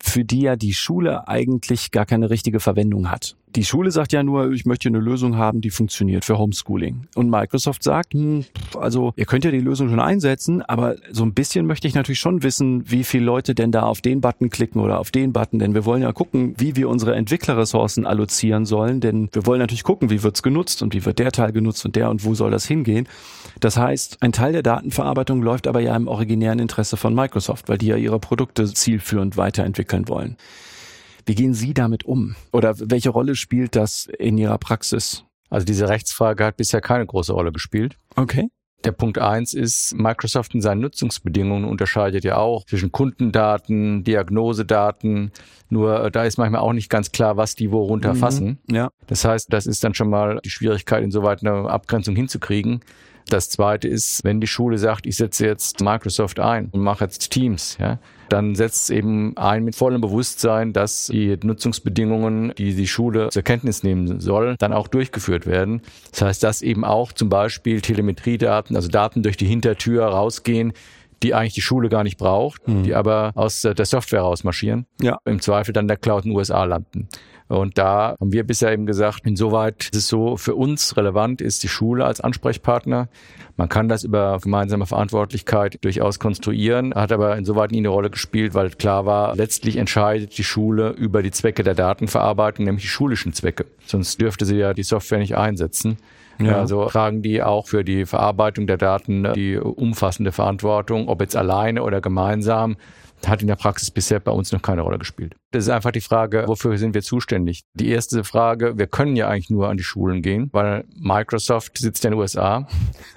für die ja die Schule eigentlich gar keine richtige Verwendung hat. Die Schule sagt ja nur, ich möchte eine Lösung haben, die funktioniert für Homeschooling. Und Microsoft sagt, hm, also ihr könnt ja die Lösung schon einsetzen, aber so ein bisschen möchte ich natürlich schon wissen, wie viele Leute denn da auf den Button klicken oder auf den Button, denn wir wollen ja gucken, wie wir unsere Entwicklerressourcen allozieren sollen, denn wir wollen natürlich gucken, wie wird's genutzt und wie wird der Teil genutzt und der und wo soll das hingehen. Das heißt, ein Teil der Datenverarbeitung läuft aber ja im originären Interesse von Microsoft, weil die ja ihre Produkte zielführend weiterentwickeln wollen. Wie gehen Sie damit um? Oder welche Rolle spielt das in Ihrer Praxis? Also diese Rechtsfrage hat bisher keine große Rolle gespielt. Okay. Der Punkt eins ist, Microsoft in seinen Nutzungsbedingungen unterscheidet ja auch zwischen Kundendaten, Diagnosedaten. Nur äh, da ist manchmal auch nicht ganz klar, was die worunter mhm. fassen. Ja. Das heißt, das ist dann schon mal die Schwierigkeit, insoweit eine Abgrenzung hinzukriegen. Das zweite ist, wenn die Schule sagt, ich setze jetzt Microsoft ein und mache jetzt Teams, ja, dann setzt es eben ein mit vollem Bewusstsein, dass die Nutzungsbedingungen, die die Schule zur Kenntnis nehmen soll, dann auch durchgeführt werden. Das heißt, dass eben auch zum Beispiel Telemetriedaten, also Daten durch die Hintertür rausgehen, die eigentlich die Schule gar nicht braucht, mhm. die aber aus der Software rausmarschieren, ja. im Zweifel dann der Cloud in den USA landen. Und da haben wir bisher eben gesagt, insoweit ist es so für uns relevant ist die Schule als Ansprechpartner. Man kann das über gemeinsame Verantwortlichkeit durchaus konstruieren, hat aber insoweit nie eine Rolle gespielt, weil klar war, letztlich entscheidet die Schule über die Zwecke der Datenverarbeitung, nämlich die schulischen Zwecke. Sonst dürfte sie ja die Software nicht einsetzen. Ja. Also tragen die auch für die Verarbeitung der Daten die umfassende Verantwortung, ob jetzt alleine oder gemeinsam hat in der Praxis bisher bei uns noch keine Rolle gespielt. Das ist einfach die Frage, wofür sind wir zuständig? Die erste Frage, wir können ja eigentlich nur an die Schulen gehen, weil Microsoft sitzt ja in den USA.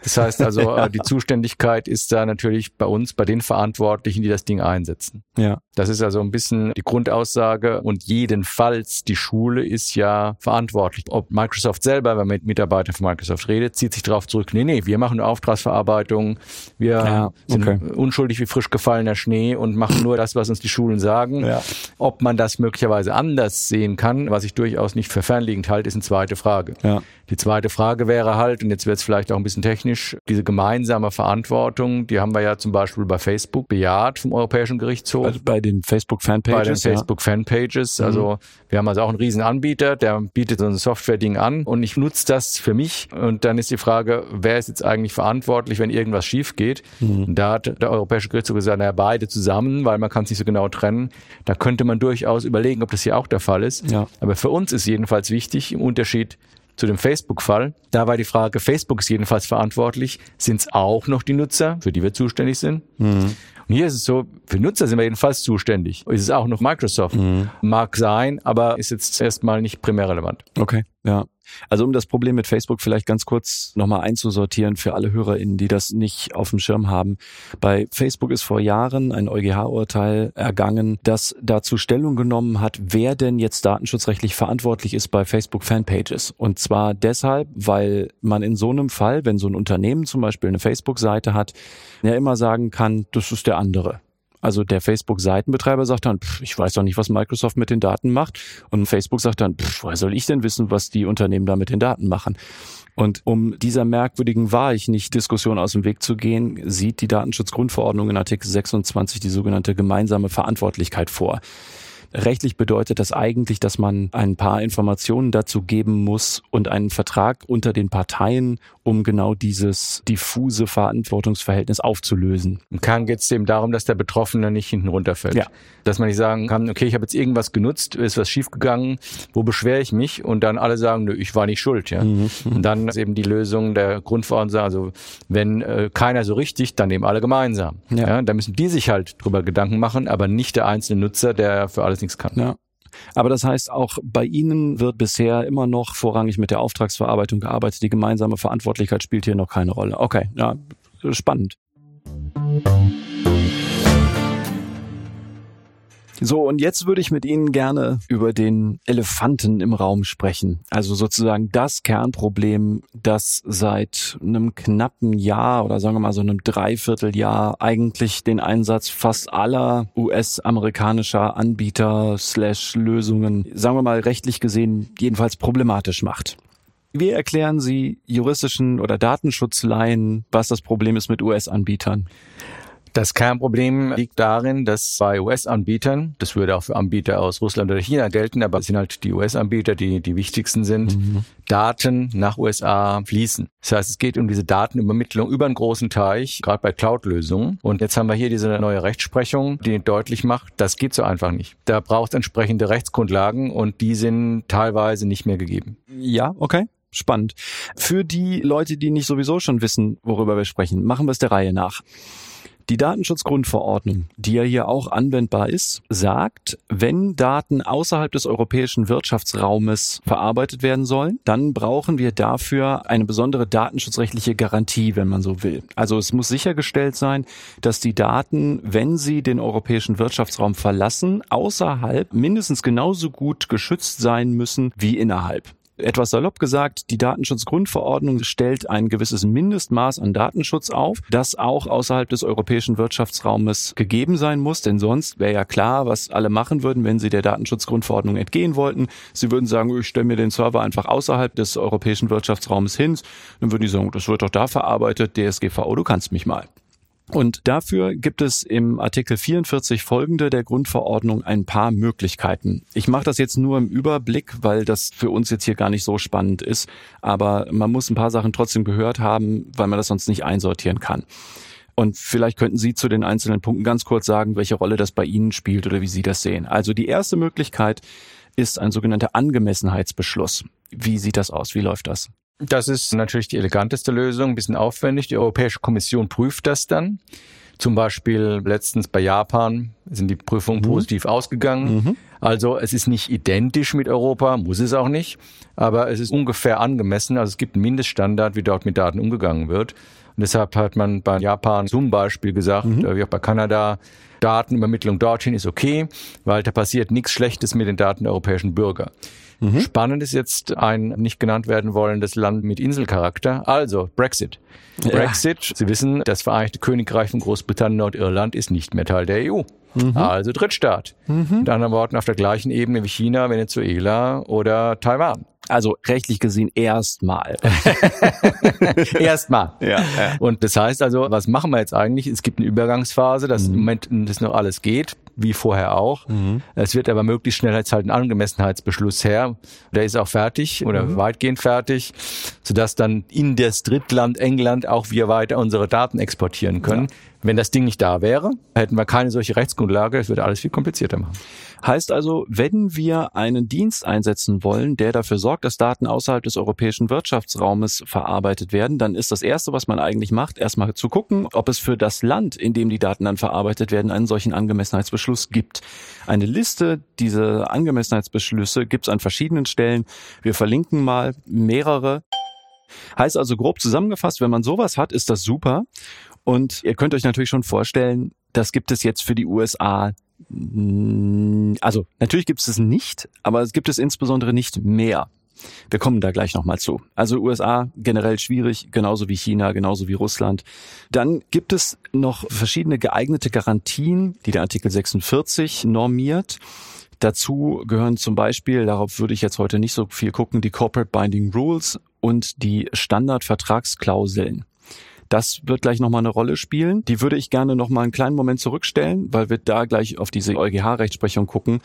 Das heißt also, ja. (laughs) die Zuständigkeit ist da natürlich bei uns, bei den Verantwortlichen, die das Ding einsetzen. Ja. Das ist also ein bisschen die Grundaussage und jedenfalls die Schule ist ja verantwortlich. Ob Microsoft selber, wenn man mit Mitarbeitern von Microsoft redet, zieht sich darauf zurück, nee, nee, wir machen Auftragsverarbeitung, wir ja, okay. sind unschuldig wie frisch gefallener Schnee und machen nur das, was uns die Schulen sagen. Ja. Ob man das möglicherweise anders sehen kann, was ich durchaus nicht für fernliegend halte, ist eine zweite Frage. Ja. Die zweite Frage wäre halt, und jetzt wird es vielleicht auch ein bisschen technisch, diese gemeinsame Verantwortung, die haben wir ja zum Beispiel bei Facebook bejaht vom Europäischen Gerichtshof. Also bei den Facebook-Fanpages. Bei den Facebook-Fanpages. Ja. Also mhm. wir haben also auch einen riesen Anbieter, der bietet so ein Software-Ding an und ich nutze das für mich. Und dann ist die Frage, wer ist jetzt eigentlich verantwortlich, wenn irgendwas schief geht? Mhm. Da hat der Europäische Gerichtshof gesagt, naja, beide zusammen, weil man kann es nicht so genau trennen. Da könnte man durchaus überlegen, ob das hier auch der Fall ist. Ja. Aber für uns ist jedenfalls wichtig, im Unterschied zu dem Facebook-Fall. Da war die Frage, Facebook ist jedenfalls verantwortlich. Sind es auch noch die Nutzer, für die wir zuständig sind? Mhm. Und hier ist es so, für Nutzer sind wir jedenfalls zuständig. Ist es auch noch Microsoft? Mhm. Mag sein, aber ist jetzt erstmal nicht primär relevant. Okay, ja. Also um das Problem mit Facebook vielleicht ganz kurz nochmal einzusortieren für alle HörerInnen, die das nicht auf dem Schirm haben. Bei Facebook ist vor Jahren ein EuGH-Urteil ergangen, das dazu Stellung genommen hat, wer denn jetzt datenschutzrechtlich verantwortlich ist bei Facebook-Fanpages. Und zwar deshalb, weil man in so einem Fall, wenn so ein Unternehmen zum Beispiel eine Facebook-Seite hat, ja immer sagen kann, das ist der andere. Also der Facebook-Seitenbetreiber sagt dann, pff, ich weiß doch nicht, was Microsoft mit den Daten macht. Und Facebook sagt dann, pff, woher soll ich denn wissen, was die Unternehmen da mit den Daten machen? Und um dieser merkwürdigen war ich nicht Diskussion aus dem Weg zu gehen, sieht die Datenschutzgrundverordnung in Artikel 26 die sogenannte gemeinsame Verantwortlichkeit vor. Rechtlich bedeutet das eigentlich, dass man ein paar Informationen dazu geben muss und einen Vertrag unter den Parteien, um genau dieses diffuse Verantwortungsverhältnis aufzulösen. Im Kern geht es eben darum, dass der Betroffene nicht hinten runterfällt. Ja. Dass man nicht sagen kann, okay, ich habe jetzt irgendwas genutzt, ist was schiefgegangen, wo beschwere ich mich? Und dann alle sagen, nö, ich war nicht schuld. Ja? Mhm. Und dann ist eben die Lösung der Grundverordnung, also wenn äh, keiner so richtig, dann eben alle gemeinsam. Ja. ja. Da müssen die sich halt drüber Gedanken machen, aber nicht der einzelne Nutzer, der für alles nichts kann. Ja. Aber das heißt, auch bei Ihnen wird bisher immer noch vorrangig mit der Auftragsverarbeitung gearbeitet. Die gemeinsame Verantwortlichkeit spielt hier noch keine Rolle. Okay, ja, spannend. So, und jetzt würde ich mit Ihnen gerne über den Elefanten im Raum sprechen. Also sozusagen das Kernproblem, das seit einem knappen Jahr oder sagen wir mal so einem Dreivierteljahr eigentlich den Einsatz fast aller US-amerikanischer Anbieter slash Lösungen, sagen wir mal rechtlich gesehen, jedenfalls problematisch macht. Wie erklären Sie juristischen oder Datenschutzlaien, was das Problem ist mit US-Anbietern? Das Kernproblem liegt darin, dass bei US-Anbietern, das würde auch für Anbieter aus Russland oder China gelten, aber es sind halt die US-Anbieter, die die wichtigsten sind, mhm. Daten nach USA fließen. Das heißt, es geht um diese Datenübermittlung über einen großen Teich, gerade bei Cloud-Lösungen. Und jetzt haben wir hier diese neue Rechtsprechung, die deutlich macht, das geht so einfach nicht. Da braucht es entsprechende Rechtsgrundlagen und die sind teilweise nicht mehr gegeben. Ja, okay spannend. Für die Leute, die nicht sowieso schon wissen, worüber wir sprechen, machen wir es der Reihe nach. Die Datenschutzgrundverordnung, die ja hier auch anwendbar ist, sagt, wenn Daten außerhalb des europäischen Wirtschaftsraumes verarbeitet werden sollen, dann brauchen wir dafür eine besondere datenschutzrechtliche Garantie, wenn man so will. Also es muss sichergestellt sein, dass die Daten, wenn sie den europäischen Wirtschaftsraum verlassen, außerhalb mindestens genauso gut geschützt sein müssen wie innerhalb. Etwas salopp gesagt, die Datenschutzgrundverordnung stellt ein gewisses Mindestmaß an Datenschutz auf, das auch außerhalb des europäischen Wirtschaftsraumes gegeben sein muss, denn sonst wäre ja klar, was alle machen würden, wenn sie der Datenschutzgrundverordnung entgehen wollten. Sie würden sagen, ich stelle mir den Server einfach außerhalb des europäischen Wirtschaftsraumes hin. Dann würden die sagen, das wird doch da verarbeitet, DSGVO, du kannst mich mal. Und dafür gibt es im Artikel 44 folgende der Grundverordnung ein paar Möglichkeiten. Ich mache das jetzt nur im Überblick, weil das für uns jetzt hier gar nicht so spannend ist, aber man muss ein paar Sachen trotzdem gehört haben, weil man das sonst nicht einsortieren kann. Und vielleicht könnten Sie zu den einzelnen Punkten ganz kurz sagen, welche Rolle das bei Ihnen spielt oder wie Sie das sehen. Also die erste Möglichkeit ist ein sogenannter Angemessenheitsbeschluss. Wie sieht das aus? Wie läuft das? Das ist natürlich die eleganteste Lösung, ein bisschen aufwendig. Die Europäische Kommission prüft das dann. Zum Beispiel letztens bei Japan sind die Prüfungen mhm. positiv ausgegangen. Mhm. Also es ist nicht identisch mit Europa, muss es auch nicht, aber es ist ungefähr angemessen. Also es gibt einen Mindeststandard, wie dort mit Daten umgegangen wird. Und deshalb hat man bei Japan zum Beispiel gesagt, mhm. Äh, wie auch bei Kanada, Datenübermittlung dorthin ist okay, weil da passiert nichts Schlechtes mit den Daten der europäischen Bürger. Mhm. Spannend ist jetzt ein nicht genannt werden wollendes Land mit Inselcharakter, also Brexit. Ja. Brexit, Sie wissen, das Vereinigte Königreich von Großbritannien Nordirland ist nicht mehr Teil der EU. Mhm. Also Drittstaat. Mhm. Mit anderen Worten auf der gleichen Ebene wie China, Venezuela oder Taiwan. Also rechtlich gesehen erstmal. (laughs) erstmal. Ja, ja. Und das heißt also, was machen wir jetzt eigentlich? Es gibt eine Übergangsphase, dass mhm. im Moment das noch alles geht, wie vorher auch. Mhm. Es wird aber möglichst schnell jetzt halt ein Angemessenheitsbeschluss her. Der ist auch fertig oder mhm. weitgehend fertig, sodass dann in das Drittland England auch wir weiter unsere Daten exportieren können. Ja. Wenn das Ding nicht da wäre, hätten wir keine solche Rechtsgrundlage. Es würde alles viel komplizierter machen. Heißt also, wenn wir einen Dienst einsetzen wollen, der dafür sorgt, dass Daten außerhalb des europäischen Wirtschaftsraumes verarbeitet werden, dann ist das Erste, was man eigentlich macht, erstmal zu gucken, ob es für das Land, in dem die Daten dann verarbeitet werden, einen solchen Angemessenheitsbeschluss gibt. Eine Liste dieser Angemessenheitsbeschlüsse gibt es an verschiedenen Stellen. Wir verlinken mal mehrere. Heißt also grob zusammengefasst, wenn man sowas hat, ist das super. Und ihr könnt euch natürlich schon vorstellen, das gibt es jetzt für die USA. Also natürlich gibt es es nicht, aber es gibt es insbesondere nicht mehr. Wir kommen da gleich nochmal zu. Also USA generell schwierig, genauso wie China, genauso wie Russland. Dann gibt es noch verschiedene geeignete Garantien, die der Artikel 46 normiert. Dazu gehören zum Beispiel, darauf würde ich jetzt heute nicht so viel gucken, die Corporate Binding Rules und die Standardvertragsklauseln. Das wird gleich nochmal eine Rolle spielen. Die würde ich gerne nochmal einen kleinen Moment zurückstellen, weil wir da gleich auf diese EuGH-Rechtsprechung gucken.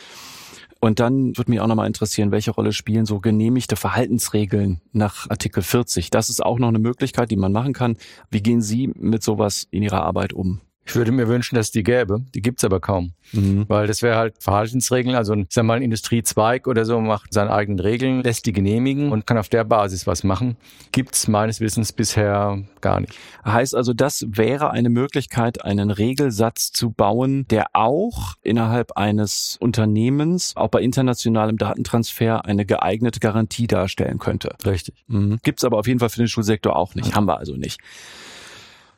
Und dann würde mich auch nochmal interessieren, welche Rolle spielen so genehmigte Verhaltensregeln nach Artikel 40. Das ist auch noch eine Möglichkeit, die man machen kann. Wie gehen Sie mit sowas in Ihrer Arbeit um? Ich würde mir wünschen, dass die gäbe. Die gibt's aber kaum. Mhm. Weil das wäre halt Verhaltensregeln. Also ein, sag mal, ein Industriezweig oder so macht seine eigenen Regeln, lässt die genehmigen und kann auf der Basis was machen. Gibt's meines Wissens bisher gar nicht. Heißt also, das wäre eine Möglichkeit, einen Regelsatz zu bauen, der auch innerhalb eines Unternehmens, auch bei internationalem Datentransfer, eine geeignete Garantie darstellen könnte. Richtig. Mhm. Gibt's aber auf jeden Fall für den Schulsektor auch nicht. Haben wir also nicht.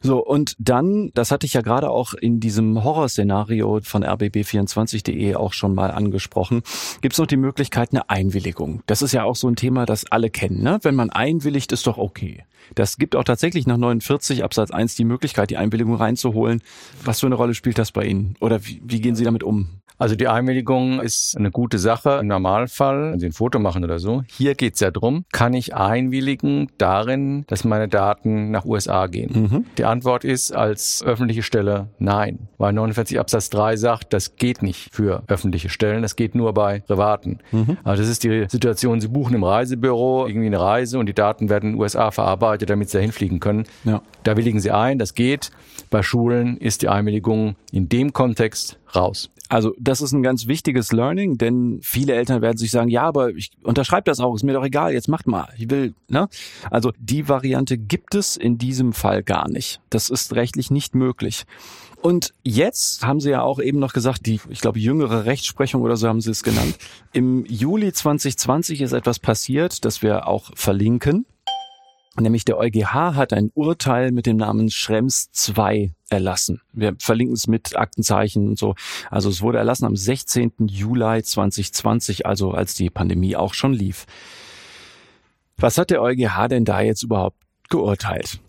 So, und dann, das hatte ich ja gerade auch in diesem Horrorszenario von rbb24.de auch schon mal angesprochen, gibt es noch die Möglichkeit eine Einwilligung. Das ist ja auch so ein Thema, das alle kennen. Ne? Wenn man einwilligt, ist doch okay. Das gibt auch tatsächlich nach 49 Absatz 1 die Möglichkeit, die Einwilligung reinzuholen. Was für eine Rolle spielt das bei Ihnen? Oder wie, wie gehen Sie damit um? Also die Einwilligung ist eine gute Sache im Normalfall, wenn Sie ein Foto machen oder so. Hier geht es ja drum, kann ich einwilligen darin, dass meine Daten nach USA gehen? Mhm. Die Antwort ist als öffentliche Stelle nein, weil 49 Absatz 3 sagt, das geht nicht für öffentliche Stellen, das geht nur bei privaten. Mhm. Also das ist die Situation, Sie buchen im Reisebüro irgendwie eine Reise und die Daten werden in den USA verarbeitet, damit Sie da hinfliegen können. Ja. Da willigen Sie ein, das geht. Bei Schulen ist die Einwilligung in dem Kontext raus. Also das ist ein ganz wichtiges Learning, denn viele Eltern werden sich sagen, ja, aber ich unterschreibe das auch, ist mir doch egal, jetzt macht mal. Ich will, ne? Also die Variante gibt es in diesem Fall gar nicht. Das ist rechtlich nicht möglich. Und jetzt haben Sie ja auch eben noch gesagt, die, ich glaube, jüngere Rechtsprechung oder so haben Sie es genannt. Im Juli 2020 ist etwas passiert, das wir auch verlinken. Nämlich der EuGH hat ein Urteil mit dem Namen Schrems 2 erlassen. Wir verlinken es mit Aktenzeichen und so. Also es wurde erlassen am 16. Juli 2020, also als die Pandemie auch schon lief. Was hat der EuGH denn da jetzt überhaupt geurteilt?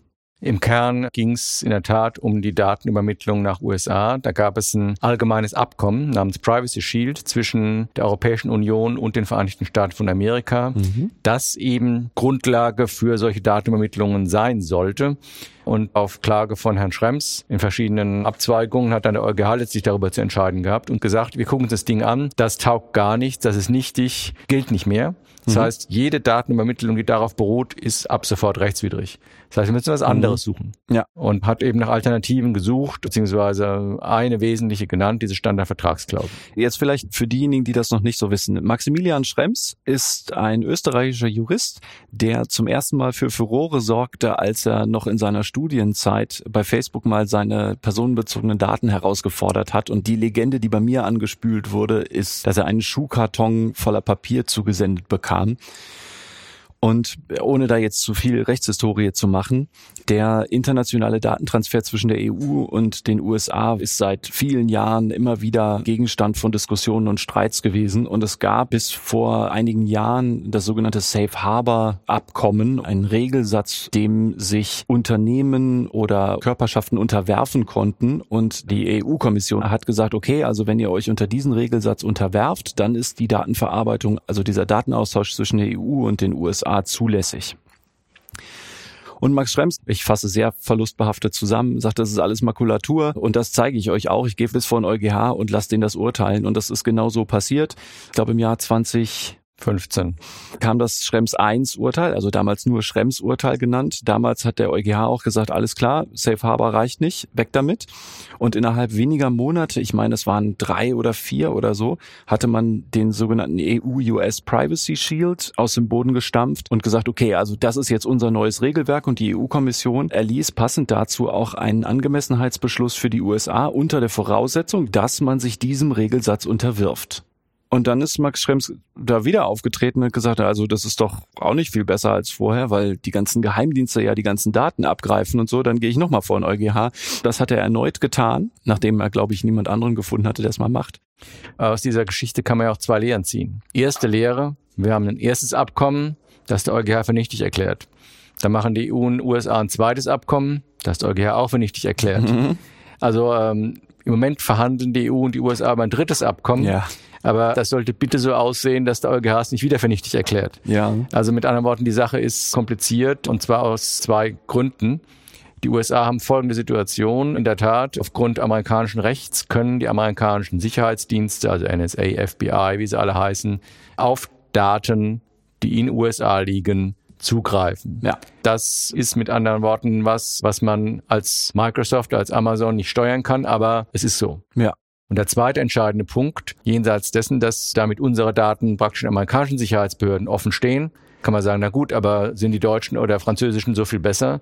Im Kern ging es in der Tat um die Datenübermittlung nach USA. Da gab es ein allgemeines Abkommen namens Privacy Shield zwischen der Europäischen Union und den Vereinigten Staaten von Amerika, mhm. das eben Grundlage für solche Datenübermittlungen sein sollte. Und auf Klage von Herrn Schrems in verschiedenen Abzweigungen hat dann der EuGH letztlich darüber zu entscheiden gehabt und gesagt, wir gucken uns das Ding an, das taugt gar nichts, das ist nichtig, gilt nicht mehr. Das mhm. heißt, jede Datenübermittlung, die darauf beruht, ist ab sofort rechtswidrig. Das heißt, wir müssen was anderes mhm. suchen. Ja. Und hat eben nach Alternativen gesucht, beziehungsweise eine wesentliche genannt, diese Standardvertragsklausel. Jetzt vielleicht für diejenigen, die das noch nicht so wissen. Maximilian Schrems ist ein österreichischer Jurist, der zum ersten Mal für Furore sorgte, als er noch in seiner Studienzeit bei Facebook mal seine personenbezogenen Daten herausgefordert hat. Und die Legende, die bei mir angespült wurde, ist, dass er einen Schuhkarton voller Papier zugesendet bekam kam. Und ohne da jetzt zu viel Rechtshistorie zu machen, der internationale Datentransfer zwischen der EU und den USA ist seit vielen Jahren immer wieder Gegenstand von Diskussionen und Streits gewesen. Und es gab bis vor einigen Jahren das sogenannte Safe Harbor Abkommen, ein Regelsatz, dem sich Unternehmen oder Körperschaften unterwerfen konnten. Und die EU-Kommission hat gesagt, okay, also wenn ihr euch unter diesen Regelsatz unterwerft, dann ist die Datenverarbeitung, also dieser Datenaustausch zwischen der EU und den USA zulässig. Und Max Schrems, ich fasse sehr verlustbehaftet zusammen, sagt, das ist alles Makulatur und das zeige ich euch auch. Ich gehe bis vor den EuGH und lasse den das urteilen. Und das ist genau so passiert. Ich glaube im Jahr 20 15 kam das Schrems 1 Urteil, also damals nur Schrems Urteil genannt. Damals hat der EuGH auch gesagt, alles klar, Safe Harbor reicht nicht, weg damit. Und innerhalb weniger Monate, ich meine, es waren drei oder vier oder so, hatte man den sogenannten EU-US Privacy Shield aus dem Boden gestampft und gesagt, okay, also das ist jetzt unser neues Regelwerk und die EU-Kommission erließ passend dazu auch einen Angemessenheitsbeschluss für die USA unter der Voraussetzung, dass man sich diesem Regelsatz unterwirft. Und dann ist Max Schrems da wieder aufgetreten und gesagt, also das ist doch auch nicht viel besser als vorher, weil die ganzen Geheimdienste ja die ganzen Daten abgreifen und so. Dann gehe ich nochmal vor den EuGH. Das hat er erneut getan, nachdem er, glaube ich, niemand anderen gefunden hatte, der es mal macht. Aus dieser Geschichte kann man ja auch zwei Lehren ziehen. Erste Lehre, wir haben ein erstes Abkommen, das der EuGH für nichtig erklärt. Dann machen die EU und USA ein zweites Abkommen, das der EuGH auch für nichtig erklärt. Mhm. Also ähm, im Moment verhandeln die EU und die USA über ein drittes Abkommen. Ja. Aber das sollte bitte so aussehen, dass der EuGH es nicht wieder vernichtig erklärt. Ja. Also mit anderen Worten, die Sache ist kompliziert und zwar aus zwei Gründen. Die USA haben folgende Situation. In der Tat, aufgrund amerikanischen Rechts können die amerikanischen Sicherheitsdienste, also NSA, FBI, wie sie alle heißen, auf Daten, die in USA liegen, zugreifen. Ja. Das ist mit anderen Worten was, was man als Microsoft, als Amazon nicht steuern kann, aber es ist so. Ja. Und der zweite entscheidende Punkt, jenseits dessen, dass damit unsere Daten praktisch in amerikanischen Sicherheitsbehörden offen stehen, kann man sagen, na gut, aber sind die Deutschen oder Französischen so viel besser?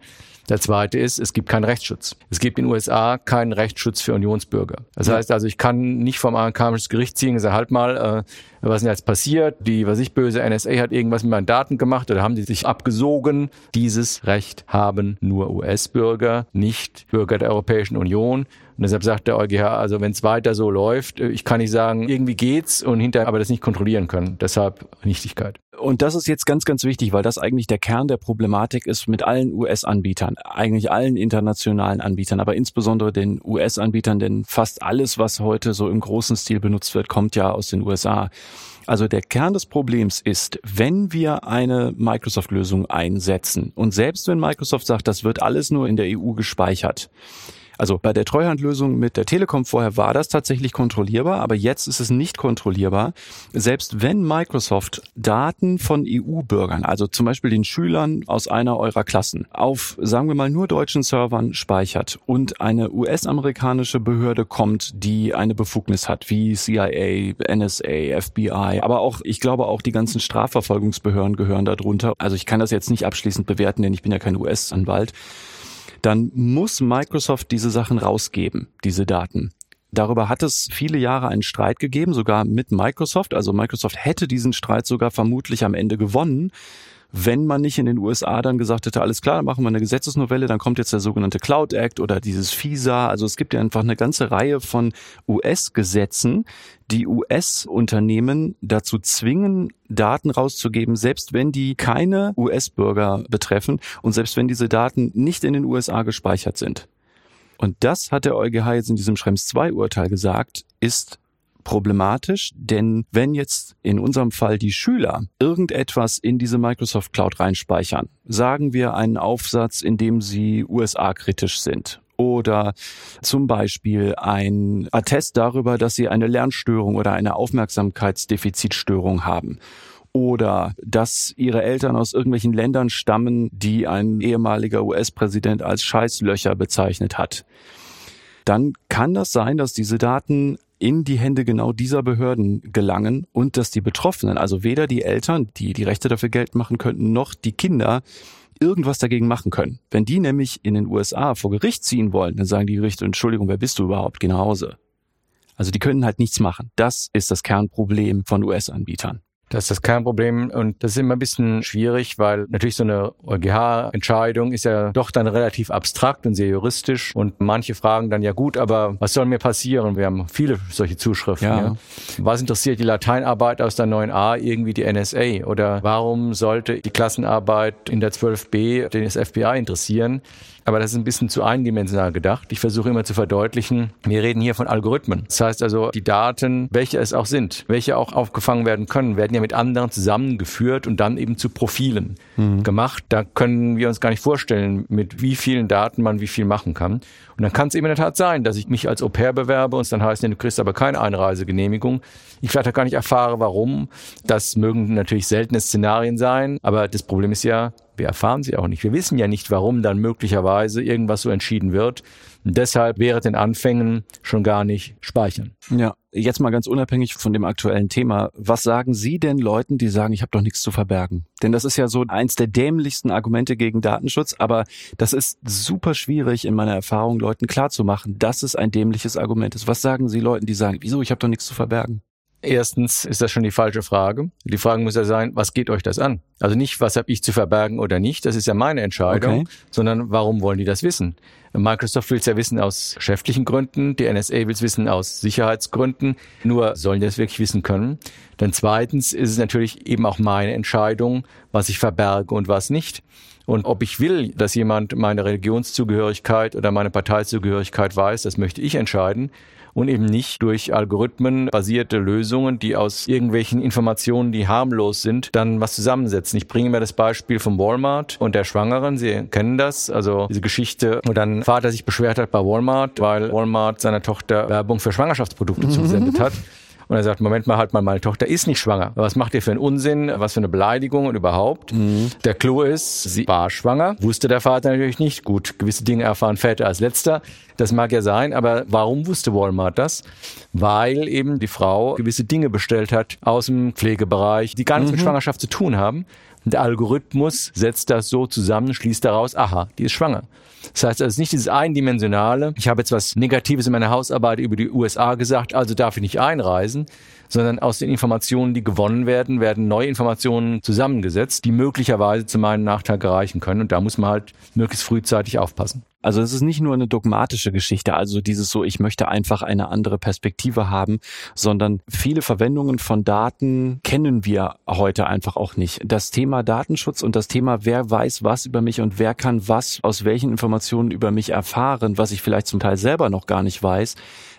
Der zweite ist, es gibt keinen Rechtsschutz. Es gibt in den USA keinen Rechtsschutz für Unionsbürger. Das ja. heißt also, ich kann nicht vom amerikanischen Gericht ziehen und sagen, halt mal, äh, was ist denn jetzt passiert? Die, was ich böse NSA hat irgendwas mit meinen Daten gemacht oder haben die sich abgesogen? Dieses Recht haben nur US-Bürger, nicht Bürger der Europäischen Union. Und deshalb sagt der EuGH, also wenn es weiter so läuft, äh, ich kann nicht sagen, irgendwie geht's und hinterher aber das nicht kontrollieren können. Deshalb Nichtigkeit. Und das ist jetzt ganz, ganz wichtig, weil das eigentlich der Kern der Problematik ist mit allen US-Anbietern, eigentlich allen internationalen Anbietern, aber insbesondere den US-Anbietern, denn fast alles, was heute so im großen Stil benutzt wird, kommt ja aus den USA. Also der Kern des Problems ist, wenn wir eine Microsoft-Lösung einsetzen und selbst wenn Microsoft sagt, das wird alles nur in der EU gespeichert, also bei der Treuhandlösung mit der Telekom vorher war das tatsächlich kontrollierbar, aber jetzt ist es nicht kontrollierbar. Selbst wenn Microsoft Daten von EU-Bürgern, also zum Beispiel den Schülern aus einer eurer Klassen, auf, sagen wir mal, nur deutschen Servern speichert und eine US-amerikanische Behörde kommt, die eine Befugnis hat, wie CIA, NSA, FBI, aber auch, ich glaube auch die ganzen Strafverfolgungsbehörden gehören darunter. Also ich kann das jetzt nicht abschließend bewerten, denn ich bin ja kein US-Anwalt dann muss Microsoft diese Sachen rausgeben, diese Daten. Darüber hat es viele Jahre einen Streit gegeben, sogar mit Microsoft. Also Microsoft hätte diesen Streit sogar vermutlich am Ende gewonnen, wenn man nicht in den USA dann gesagt hätte, alles klar, dann machen wir eine Gesetzesnovelle, dann kommt jetzt der sogenannte Cloud Act oder dieses FISA. Also es gibt ja einfach eine ganze Reihe von US-Gesetzen, die US-Unternehmen dazu zwingen, Daten rauszugeben, selbst wenn die keine US-Bürger betreffen und selbst wenn diese Daten nicht in den USA gespeichert sind. Und das hat der EuGH jetzt in diesem Schrems 2 Urteil gesagt, ist problematisch, denn wenn jetzt in unserem Fall die Schüler irgendetwas in diese Microsoft Cloud reinspeichern, sagen wir einen Aufsatz, in dem sie USA-kritisch sind oder zum Beispiel ein Attest darüber, dass sie eine Lernstörung oder eine Aufmerksamkeitsdefizitstörung haben oder dass ihre Eltern aus irgendwelchen Ländern stammen, die ein ehemaliger US-Präsident als Scheißlöcher bezeichnet hat. Dann kann das sein, dass diese Daten in die Hände genau dieser Behörden gelangen und dass die Betroffenen, also weder die Eltern, die die Rechte dafür geltend machen könnten, noch die Kinder irgendwas dagegen machen können. Wenn die nämlich in den USA vor Gericht ziehen wollen, dann sagen die Gerichte, Entschuldigung, wer bist du überhaupt? Geh nach Hause. Also die können halt nichts machen. Das ist das Kernproblem von US-Anbietern. Das ist kein Problem und das ist immer ein bisschen schwierig, weil natürlich so eine EuGH-Entscheidung ist ja doch dann relativ abstrakt und sehr juristisch und manche fragen dann ja gut, aber was soll mir passieren? Wir haben viele solche Zuschriften. Ja. ja. Was interessiert die Lateinarbeit aus der 9a irgendwie die NSA oder warum sollte die Klassenarbeit in der 12b den FBI interessieren? Aber das ist ein bisschen zu eindimensional gedacht. Ich versuche immer zu verdeutlichen, wir reden hier von Algorithmen. Das heißt also, die Daten, welche es auch sind, welche auch aufgefangen werden können, werden ja mit anderen zusammengeführt und dann eben zu Profilen mhm. gemacht. Da können wir uns gar nicht vorstellen, mit wie vielen Daten man wie viel machen kann. Und dann kann es eben in der Tat sein, dass ich mich als Au pair bewerbe und es dann heißt, nee, du kriegst aber keine Einreisegenehmigung. Ich vielleicht auch gar nicht erfahre, warum. Das mögen natürlich seltene Szenarien sein, aber das Problem ist ja, wir erfahren sie auch nicht. Wir wissen ja nicht, warum dann möglicherweise irgendwas so entschieden wird. Und deshalb wäre den Anfängen schon gar nicht speichern. Ja, jetzt mal ganz unabhängig von dem aktuellen Thema. Was sagen Sie denn Leuten, die sagen, ich habe doch nichts zu verbergen? Denn das ist ja so eins der dämlichsten Argumente gegen Datenschutz, aber das ist super schwierig in meiner Erfahrung, Leuten klarzumachen, dass es ein dämliches Argument ist. Was sagen Sie Leuten, die sagen, wieso, ich habe doch nichts zu verbergen? Erstens ist das schon die falsche Frage. Die Frage muss ja sein, was geht euch das an? Also nicht, was habe ich zu verbergen oder nicht, das ist ja meine Entscheidung, okay. sondern warum wollen die das wissen? Microsoft will es ja wissen aus geschäftlichen Gründen, die NSA will es wissen aus Sicherheitsgründen, nur sollen die das wirklich wissen können. Dann zweitens ist es natürlich eben auch meine Entscheidung, was ich verberge und was nicht. Und ob ich will, dass jemand meine Religionszugehörigkeit oder meine Parteizugehörigkeit weiß, das möchte ich entscheiden und eben nicht durch Algorithmen basierte Lösungen, die aus irgendwelchen Informationen, die harmlos sind, dann was zusammensetzen. Ich bringe mir das Beispiel von Walmart und der Schwangeren. Sie kennen das, also diese Geschichte, wo dann Vater sich beschwert hat bei Walmart, weil Walmart seiner Tochter Werbung für Schwangerschaftsprodukte zugesendet hat. Und er sagt, Moment mal, halt mal, meine Tochter ist nicht schwanger. Was macht ihr für einen Unsinn? Was für eine Beleidigung und überhaupt? Mhm. Der Clou ist, sie war schwanger. Wusste der Vater natürlich nicht. Gut, gewisse Dinge erfahren Väter als letzter. Das mag ja sein, aber warum wusste Walmart das? Weil eben die Frau gewisse Dinge bestellt hat aus dem Pflegebereich, die gar nichts mhm. mit Schwangerschaft zu tun haben. Und der Algorithmus setzt das so zusammen, schließt daraus, aha, die ist schwanger. Das heißt, ist nicht dieses eindimensionale, ich habe jetzt was Negatives in meiner Hausarbeit über die USA gesagt, also darf ich nicht einreisen, sondern aus den Informationen, die gewonnen werden, werden neue Informationen zusammengesetzt, die möglicherweise zu meinem Nachteil gereichen können. Und da muss man halt möglichst frühzeitig aufpassen. Also es ist nicht nur eine dogmatische Geschichte, also dieses so, ich möchte einfach eine andere Perspektive haben, sondern viele Verwendungen von Daten kennen wir heute einfach auch nicht. Das Thema Datenschutz und das Thema, wer weiß was über mich und wer kann was aus welchen Informationen über mich erfahren, was ich vielleicht zum Teil selber noch gar nicht weiß,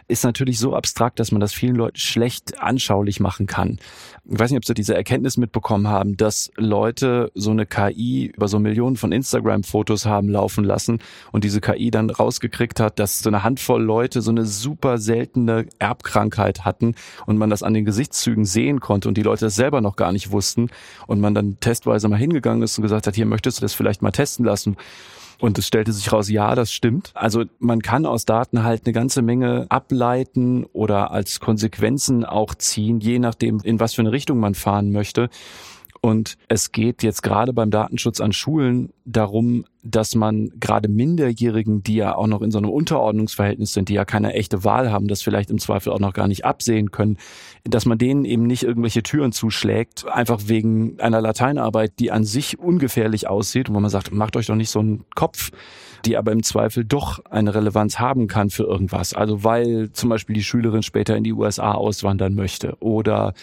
ist natürlich so abstrakt, dass man das vielen Leuten schlecht anschaulich machen kann. Ich weiß nicht, ob Sie diese Erkenntnis mitbekommen haben, dass Leute so eine KI über so Millionen von Instagram-Fotos haben laufen lassen und diese KI dann rausgekriegt hat, dass so eine Handvoll Leute so eine super seltene Erbkrankheit hatten und man das an den Gesichtszügen sehen konnte und die Leute das selber noch gar nicht wussten und man dann testweise mal hingegangen ist und gesagt hat, hier möchtest du das vielleicht mal testen lassen. Und es stellte sich raus, ja, das stimmt. Also man kann aus Daten halt eine ganze Menge ableiten oder als Konsequenzen auch ziehen, je nachdem, in was für eine Richtung man fahren möchte. Und es geht jetzt gerade beim Datenschutz an Schulen darum, dass man gerade Minderjährigen, die ja auch noch in so einem Unterordnungsverhältnis sind, die ja keine echte Wahl haben, das vielleicht im Zweifel auch noch gar nicht absehen können, dass man denen eben nicht irgendwelche Türen zuschlägt, einfach wegen einer Lateinarbeit, die an sich ungefährlich aussieht und wo man sagt, macht euch doch nicht so einen Kopf, die aber im Zweifel doch eine Relevanz haben kann für irgendwas. Also weil zum Beispiel die Schülerin später in die USA auswandern möchte oder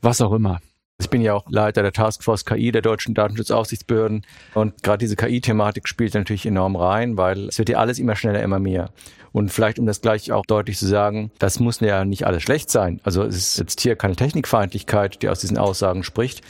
was auch immer. Ich bin ja auch Leiter der Taskforce KI der deutschen Datenschutzaufsichtsbehörden und gerade diese KI-Thematik spielt natürlich enorm rein, weil es wird ja alles immer schneller, immer mehr. Und vielleicht, um das gleich auch deutlich zu sagen, das muss ja nicht alles schlecht sein. Also es ist jetzt hier keine Technikfeindlichkeit, die aus diesen Aussagen spricht,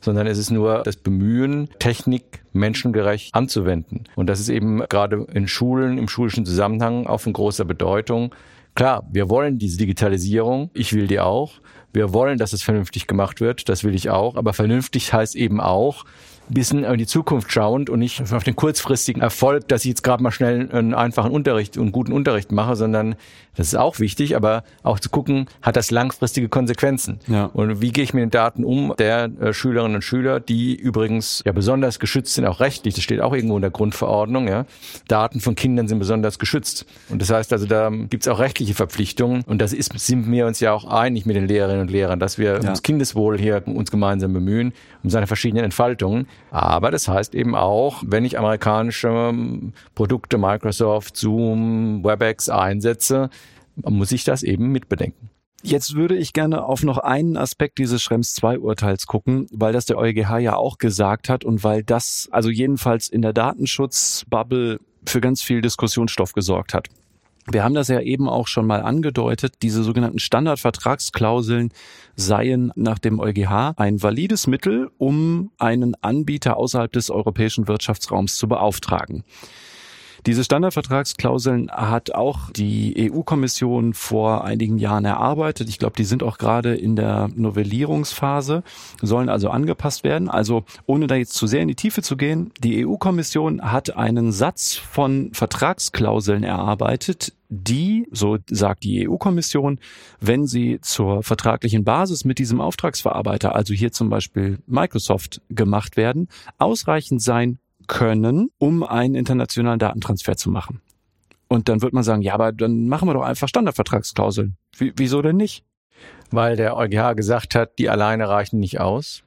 sondern es ist nur das Bemühen, Technik menschengerecht anzuwenden. Und das ist eben gerade in Schulen, im schulischen Zusammenhang auch von großer Bedeutung. Klar, wir wollen diese Digitalisierung, ich will die auch. Wir wollen, dass es vernünftig gemacht wird, das will ich auch. Aber vernünftig heißt eben auch, bisschen in die Zukunft schauend und nicht auf den kurzfristigen Erfolg, dass ich jetzt gerade mal schnell einen einfachen Unterricht und guten Unterricht mache, sondern das ist auch wichtig, aber auch zu gucken, hat das langfristige Konsequenzen? Ja. Und wie gehe ich mit den Daten um der äh, Schülerinnen und Schüler, die übrigens ja besonders geschützt sind, auch rechtlich, das steht auch irgendwo in der Grundverordnung, ja. Daten von Kindern sind besonders geschützt. Und das heißt also, da gibt es auch rechtliche Verpflichtungen und das ist, sind wir uns ja auch einig mit den Lehrerinnen und Lehrern, dass wir ja. ums Kindeswohl hier uns gemeinsam bemühen, um seine verschiedenen Entfaltungen. Aber das heißt eben auch, wenn ich amerikanische Produkte, Microsoft, Zoom, WebEx einsetze, muss ich das eben mitbedenken. Jetzt würde ich gerne auf noch einen Aspekt dieses Schrems 2 Urteils gucken, weil das der EuGH ja auch gesagt hat und weil das also jedenfalls in der Datenschutzbubble für ganz viel Diskussionsstoff gesorgt hat. Wir haben das ja eben auch schon mal angedeutet. Diese sogenannten Standardvertragsklauseln seien nach dem EuGH ein valides Mittel, um einen Anbieter außerhalb des europäischen Wirtschaftsraums zu beauftragen. Diese Standardvertragsklauseln hat auch die EU-Kommission vor einigen Jahren erarbeitet. Ich glaube, die sind auch gerade in der Novellierungsphase, sollen also angepasst werden. Also ohne da jetzt zu sehr in die Tiefe zu gehen, die EU-Kommission hat einen Satz von Vertragsklauseln erarbeitet, die, so sagt die EU-Kommission, wenn sie zur vertraglichen Basis mit diesem Auftragsverarbeiter, also hier zum Beispiel Microsoft, gemacht werden, ausreichend sein können, um einen internationalen Datentransfer zu machen. Und dann wird man sagen, ja, aber dann machen wir doch einfach Standardvertragsklauseln. Wie, wieso denn nicht? Weil der EuGH gesagt hat, die alleine reichen nicht aus.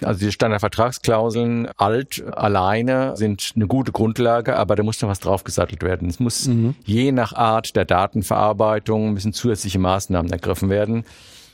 Also die Standardvertragsklauseln alt alleine sind eine gute Grundlage, aber da muss noch was draufgesattelt werden. Es muss mhm. je nach Art der Datenverarbeitung müssen zusätzliche Maßnahmen ergriffen werden.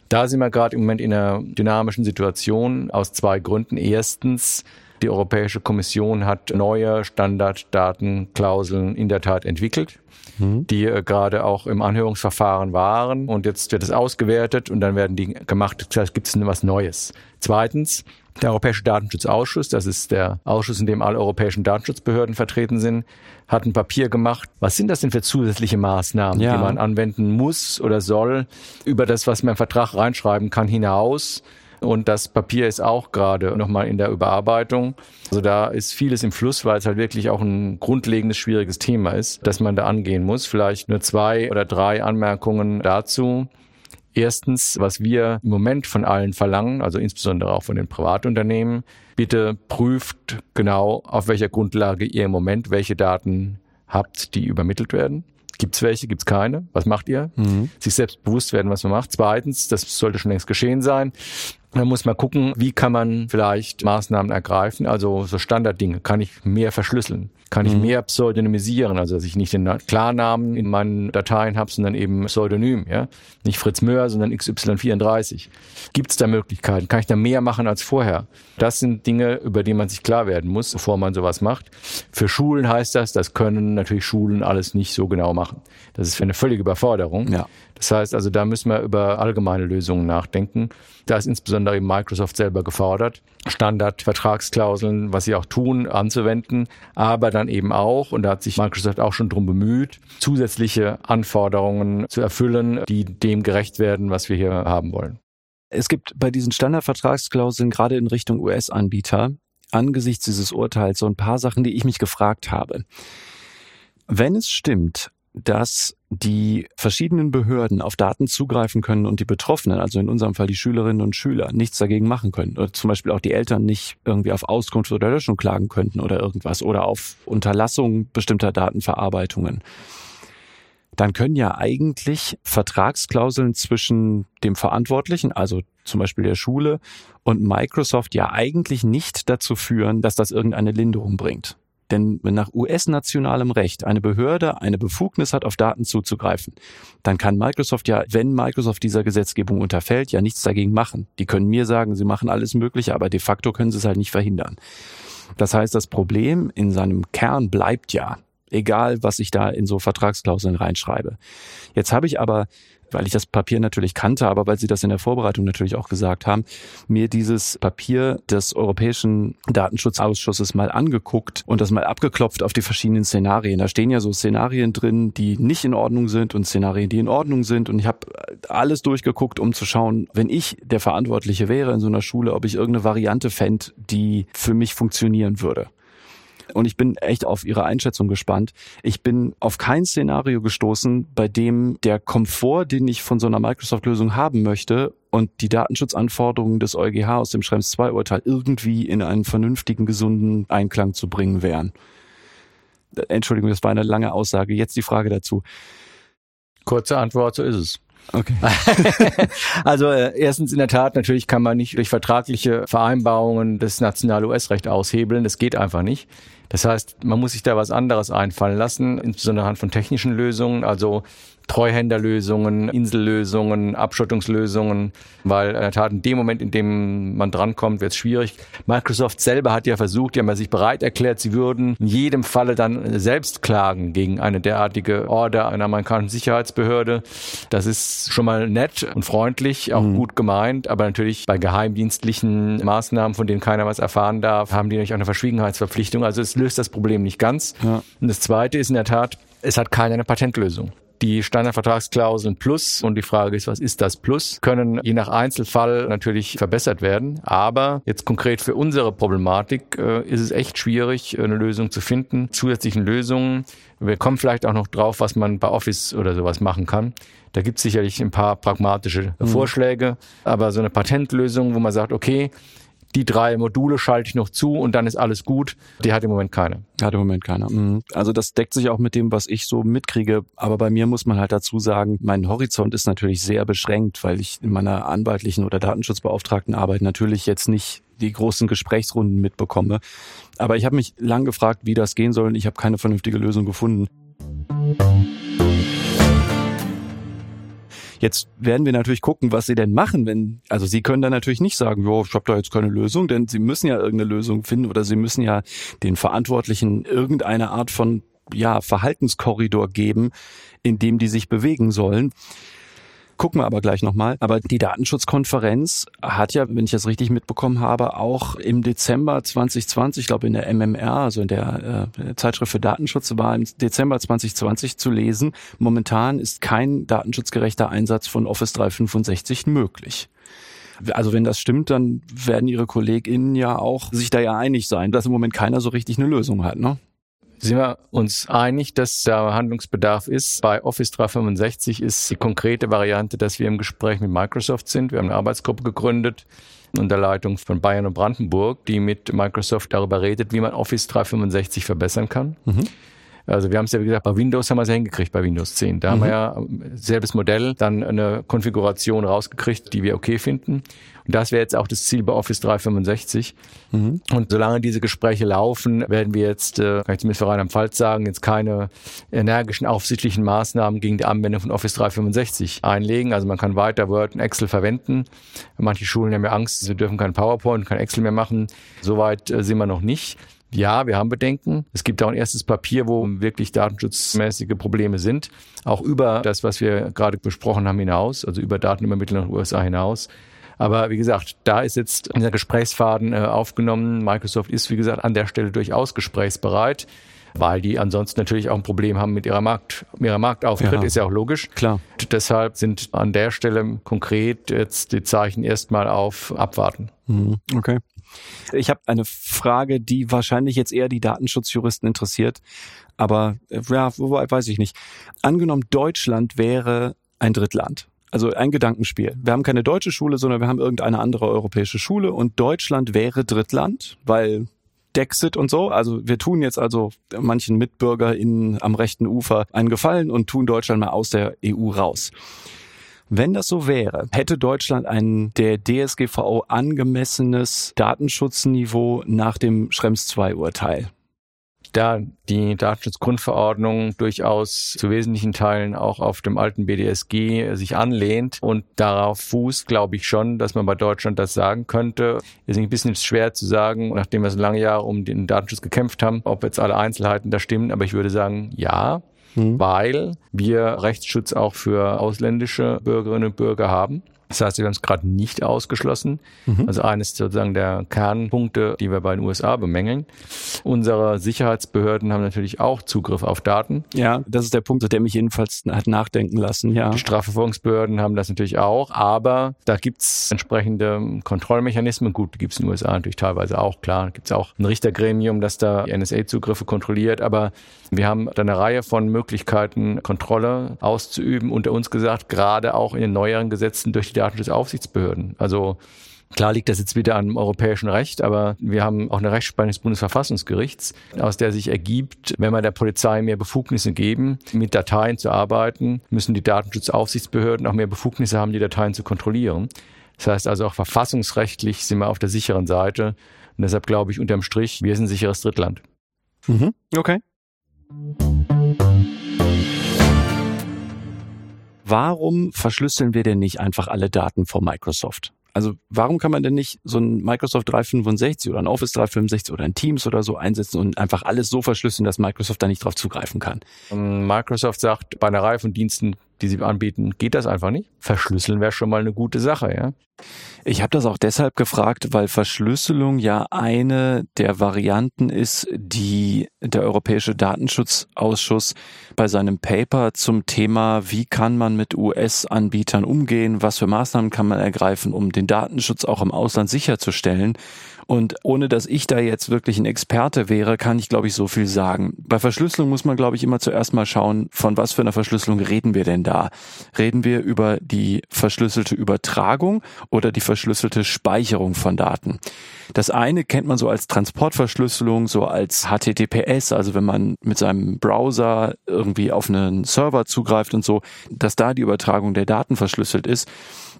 Da sind wir gerade im Moment in einer dynamischen Situation aus zwei Gründen. Erstens die Europäische Kommission hat neue Standarddatenklauseln in der Tat entwickelt, mhm. die äh, gerade auch im Anhörungsverfahren waren. Und jetzt wird es ausgewertet und dann werden die gemacht. Das heißt, gibt es was Neues. Zweitens, der Europäische Datenschutzausschuss, das ist der Ausschuss, in dem alle europäischen Datenschutzbehörden vertreten sind, hat ein Papier gemacht. Was sind das denn für zusätzliche Maßnahmen, ja. die man anwenden muss oder soll über das, was man im Vertrag reinschreiben kann, hinaus? Und das Papier ist auch gerade nochmal in der Überarbeitung. Also da ist vieles im Fluss, weil es halt wirklich auch ein grundlegendes, schwieriges Thema ist, das man da angehen muss. Vielleicht nur zwei oder drei Anmerkungen dazu. Erstens, was wir im Moment von allen verlangen, also insbesondere auch von den Privatunternehmen, bitte prüft genau, auf welcher Grundlage ihr im Moment welche Daten habt, die übermittelt werden. Gibt es welche, gibt es keine? Was macht ihr? Mhm. Sich selbst bewusst werden, was man macht. Zweitens, das sollte schon längst geschehen sein, dann muss man gucken, wie kann man vielleicht Maßnahmen ergreifen. Also so Standarddinge. Kann ich mehr verschlüsseln? Kann ich mhm. mehr pseudonymisieren? Also dass ich nicht den Klarnamen in meinen Dateien habe, sondern eben Pseudonym. Ja? Nicht Fritz Möhr, sondern XY34. Gibt es da Möglichkeiten? Kann ich da mehr machen als vorher? Das sind Dinge, über die man sich klar werden muss, bevor man sowas macht. Für Schulen heißt das, das können natürlich Schulen alles nicht so genau machen. Das ist eine völlige Überforderung. Ja. Das heißt also, da müssen wir über allgemeine Lösungen nachdenken. Da ist insbesondere eben Microsoft selber gefordert, Standardvertragsklauseln, was sie auch tun, anzuwenden, aber dann eben auch, und da hat sich Microsoft auch schon drum bemüht, zusätzliche Anforderungen zu erfüllen, die dem gerecht werden, was wir hier haben wollen. Es gibt bei diesen Standardvertragsklauseln gerade in Richtung US-Anbieter angesichts dieses Urteils so ein paar Sachen, die ich mich gefragt habe. Wenn es stimmt, dass die verschiedenen Behörden auf Daten zugreifen können und die Betroffenen, also in unserem Fall die Schülerinnen und Schüler, nichts dagegen machen können. Oder zum Beispiel auch die Eltern nicht irgendwie auf Auskunft oder Löschung klagen könnten oder irgendwas oder auf Unterlassung bestimmter Datenverarbeitungen. Dann können ja eigentlich Vertragsklauseln zwischen dem Verantwortlichen, also zum Beispiel der Schule, und Microsoft ja eigentlich nicht dazu führen, dass das irgendeine Linderung bringt. Denn wenn nach US-nationalem Recht eine Behörde eine Befugnis hat, auf Daten zuzugreifen, dann kann Microsoft ja, wenn Microsoft dieser Gesetzgebung unterfällt, ja nichts dagegen machen. Die können mir sagen, sie machen alles Mögliche, aber de facto können sie es halt nicht verhindern. Das heißt, das Problem in seinem Kern bleibt ja, egal was ich da in so Vertragsklauseln reinschreibe. Jetzt habe ich aber weil ich das Papier natürlich kannte, aber weil Sie das in der Vorbereitung natürlich auch gesagt haben, mir dieses Papier des Europäischen Datenschutzausschusses mal angeguckt und das mal abgeklopft auf die verschiedenen Szenarien. Da stehen ja so Szenarien drin, die nicht in Ordnung sind und Szenarien, die in Ordnung sind. Und ich habe alles durchgeguckt, um zu schauen, wenn ich der Verantwortliche wäre in so einer Schule, ob ich irgendeine Variante fände, die für mich funktionieren würde. Und ich bin echt auf Ihre Einschätzung gespannt. Ich bin auf kein Szenario gestoßen, bei dem der Komfort, den ich von so einer Microsoft-Lösung haben möchte und die Datenschutzanforderungen des EuGH aus dem Schrems 2 Urteil irgendwie in einen vernünftigen, gesunden Einklang zu bringen wären. Entschuldigung, das war eine lange Aussage. Jetzt die Frage dazu. Kurze Antwort, so ist es. Okay. (laughs) also äh, erstens in der Tat, natürlich kann man nicht durch vertragliche Vereinbarungen das nationale US-Recht aushebeln. Das geht einfach nicht. Das heißt, man muss sich da was anderes einfallen lassen, insbesondere anhand von technischen Lösungen. Also Treuhänderlösungen, Insellösungen, Abschottungslösungen, weil in der Tat in dem Moment, in dem man drankommt, wird es schwierig. Microsoft selber hat ja versucht, die haben ja sich bereit erklärt, sie würden in jedem Falle dann selbst klagen gegen eine derartige Order einer amerikanischen Sicherheitsbehörde. Das ist schon mal nett und freundlich, auch mhm. gut gemeint, aber natürlich bei geheimdienstlichen Maßnahmen, von denen keiner was erfahren darf, haben die natürlich auch eine Verschwiegenheitsverpflichtung. Also es löst das Problem nicht ganz. Ja. Und das Zweite ist in der Tat, es hat keine Patentlösung. Die Standardvertragsklauseln Plus, und die Frage ist, was ist das Plus, können je nach Einzelfall natürlich verbessert werden. Aber jetzt konkret für unsere Problematik äh, ist es echt schwierig, eine Lösung zu finden, zusätzlichen Lösungen. Wir kommen vielleicht auch noch drauf, was man bei Office oder sowas machen kann. Da gibt es sicherlich ein paar pragmatische mhm. Vorschläge, aber so eine Patentlösung, wo man sagt, okay, die drei Module schalte ich noch zu und dann ist alles gut. Die hat im Moment keine. Hat im Moment keiner. Mhm. Also das deckt sich auch mit dem, was ich so mitkriege. Aber bei mir muss man halt dazu sagen, mein Horizont ist natürlich sehr beschränkt, weil ich in meiner anwaltlichen oder Datenschutzbeauftragten Arbeit natürlich jetzt nicht die großen Gesprächsrunden mitbekomme. Aber ich habe mich lang gefragt, wie das gehen soll und ich habe keine vernünftige Lösung gefunden. Jetzt werden wir natürlich gucken, was sie denn machen, wenn, also sie können dann natürlich nicht sagen, jo, ich habe da jetzt keine Lösung, denn sie müssen ja irgendeine Lösung finden oder sie müssen ja den Verantwortlichen irgendeine Art von ja, Verhaltenskorridor geben, in dem die sich bewegen sollen. Gucken wir aber gleich nochmal. Aber die Datenschutzkonferenz hat ja, wenn ich das richtig mitbekommen habe, auch im Dezember 2020, ich glaube in der MMR, also in der äh, Zeitschrift für Datenschutz, war im Dezember 2020 zu lesen, momentan ist kein datenschutzgerechter Einsatz von Office 365 möglich. Also wenn das stimmt, dann werden Ihre KollegInnen ja auch sich da ja einig sein, dass im Moment keiner so richtig eine Lösung hat, ne? Sind wir uns einig, dass da Handlungsbedarf ist. Bei Office 365 ist die konkrete Variante, dass wir im Gespräch mit Microsoft sind. Wir haben eine Arbeitsgruppe gegründet unter Leitung von Bayern und Brandenburg, die mit Microsoft darüber redet, wie man Office 365 verbessern kann. Mhm. Also wir haben es ja, wie gesagt, bei Windows haben wir es ja hingekriegt, bei Windows 10. Da mhm. haben wir ja selbes Modell, dann eine Konfiguration rausgekriegt, die wir okay finden. Und das wäre jetzt auch das Ziel bei Office 365. Mhm. Und solange diese Gespräche laufen, werden wir jetzt, äh, kann ich zumindest für Rheinland Pfalz sagen, jetzt keine energischen aufsichtlichen Maßnahmen gegen die Anwendung von Office 365 einlegen. Also man kann weiter Word und Excel verwenden. Manche Schulen haben ja Angst, sie dürfen kein PowerPoint, kein Excel mehr machen. Soweit äh, sind wir noch nicht. Ja, wir haben Bedenken. Es gibt auch ein erstes Papier, wo wirklich datenschutzmäßige Probleme sind, auch über das, was wir gerade besprochen haben, hinaus, also über Datenübermittlung nach USA hinaus. Aber wie gesagt, da ist jetzt dieser Gesprächsfaden äh, aufgenommen. Microsoft ist, wie gesagt, an der Stelle durchaus gesprächsbereit weil die ansonsten natürlich auch ein Problem haben mit ihrer Markt, ihrer Marktauftritt, ja. ist ja auch logisch. Klar. Deshalb sind an der Stelle konkret jetzt die Zeichen erstmal auf Abwarten. Mhm. Okay. Ich habe eine Frage, die wahrscheinlich jetzt eher die Datenschutzjuristen interessiert, aber äh, ja, weiß ich nicht. Angenommen, Deutschland wäre ein Drittland also ein Gedankenspiel. Wir haben keine deutsche Schule, sondern wir haben irgendeine andere europäische Schule und Deutschland wäre Drittland, weil Dexit und so. Also wir tun jetzt also manchen MitbürgerInnen am rechten Ufer einen Gefallen und tun Deutschland mal aus der EU raus. Wenn das so wäre, hätte Deutschland ein der DSGVO angemessenes Datenschutzniveau nach dem Schrems II Urteil da die Datenschutzgrundverordnung durchaus zu wesentlichen Teilen auch auf dem alten BDSG sich anlehnt und darauf fußt, glaube ich schon, dass man bei Deutschland das sagen könnte. Ist ein bisschen schwer zu sagen, nachdem wir so lange Jahre um den Datenschutz gekämpft haben, ob jetzt alle Einzelheiten da stimmen, aber ich würde sagen, ja, mhm. weil wir Rechtsschutz auch für ausländische Bürgerinnen und Bürger haben. Das heißt, wir haben es gerade nicht ausgeschlossen. Mhm. Also eines sozusagen der Kernpunkte, die wir bei den USA bemängeln. Unsere Sicherheitsbehörden haben natürlich auch Zugriff auf Daten. Ja, das ist der Punkt, der mich jedenfalls hat nachdenken lassen, ja. Die Strafverfolgungsbehörden haben das natürlich auch, aber da gibt's entsprechende Kontrollmechanismen. Gut, die gibt's in den USA natürlich teilweise auch, klar. Da gibt's auch ein Richtergremium, das da die NSA-Zugriffe kontrolliert, aber wir haben da eine Reihe von Möglichkeiten, Kontrolle auszuüben. Unter uns gesagt, gerade auch in den neueren Gesetzen durch die Datenschutzaufsichtsbehörden. Also Klar liegt das jetzt wieder am europäischen Recht, aber wir haben auch eine Rechtsprechung des Bundesverfassungsgerichts, aus der sich ergibt, wenn wir der Polizei mehr Befugnisse geben, mit Dateien zu arbeiten, müssen die Datenschutzaufsichtsbehörden auch mehr Befugnisse haben, die Dateien zu kontrollieren. Das heißt also auch verfassungsrechtlich sind wir auf der sicheren Seite. Und deshalb glaube ich unterm Strich, wir sind ein sicheres Drittland. Mhm. Okay. Warum verschlüsseln wir denn nicht einfach alle Daten von Microsoft? Also warum kann man denn nicht so ein Microsoft 365 oder ein Office 365 oder ein Teams oder so einsetzen und einfach alles so verschlüsseln, dass Microsoft da nicht drauf zugreifen kann? Microsoft sagt, bei einer Reihe von Diensten die sie anbieten, geht das einfach nicht. Verschlüsseln wäre schon mal eine gute Sache, ja. Ich habe das auch deshalb gefragt, weil Verschlüsselung ja eine der Varianten ist, die der Europäische Datenschutzausschuss bei seinem Paper zum Thema, wie kann man mit US-Anbietern umgehen, was für Maßnahmen kann man ergreifen, um den Datenschutz auch im Ausland sicherzustellen, und ohne dass ich da jetzt wirklich ein Experte wäre, kann ich, glaube ich, so viel sagen. Bei Verschlüsselung muss man, glaube ich, immer zuerst mal schauen, von was für einer Verschlüsselung reden wir denn da? Reden wir über die verschlüsselte Übertragung oder die verschlüsselte Speicherung von Daten? Das eine kennt man so als Transportverschlüsselung, so als HTTPS, also wenn man mit seinem Browser irgendwie auf einen Server zugreift und so, dass da die Übertragung der Daten verschlüsselt ist.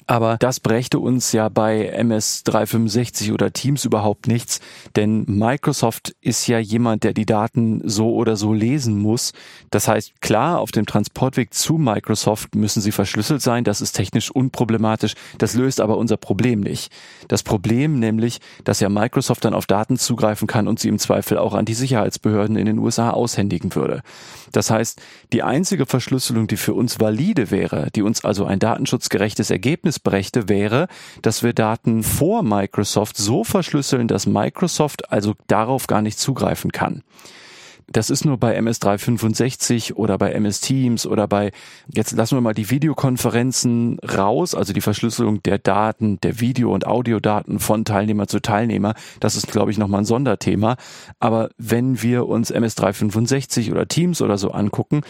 Aber das brächte uns ja bei MS 365 oder Teams überhaupt nichts, denn Microsoft ist ja jemand, der die Daten so oder so lesen muss. Das heißt, klar, auf dem Transportweg zu Microsoft müssen sie verschlüsselt sein. Das ist technisch unproblematisch. Das löst aber unser Problem nicht. Das Problem nämlich, dass ja Microsoft dann auf Daten zugreifen kann und sie im Zweifel auch an die Sicherheitsbehörden in den USA aushändigen würde. Das heißt, die einzige Verschlüsselung, die für uns valide wäre, die uns also ein datenschutzgerechtes Ergebnis brächte, wäre, dass wir Daten vor Microsoft so verschlüsseln, dass Microsoft also darauf gar nicht zugreifen kann. Das ist nur bei MS365 oder bei MS Teams oder bei, jetzt lassen wir mal die Videokonferenzen raus, also die Verschlüsselung der Daten, der Video- und Audiodaten von Teilnehmer zu Teilnehmer. Das ist, glaube ich, nochmal ein Sonderthema. Aber wenn wir uns MS365 oder Teams oder so angucken,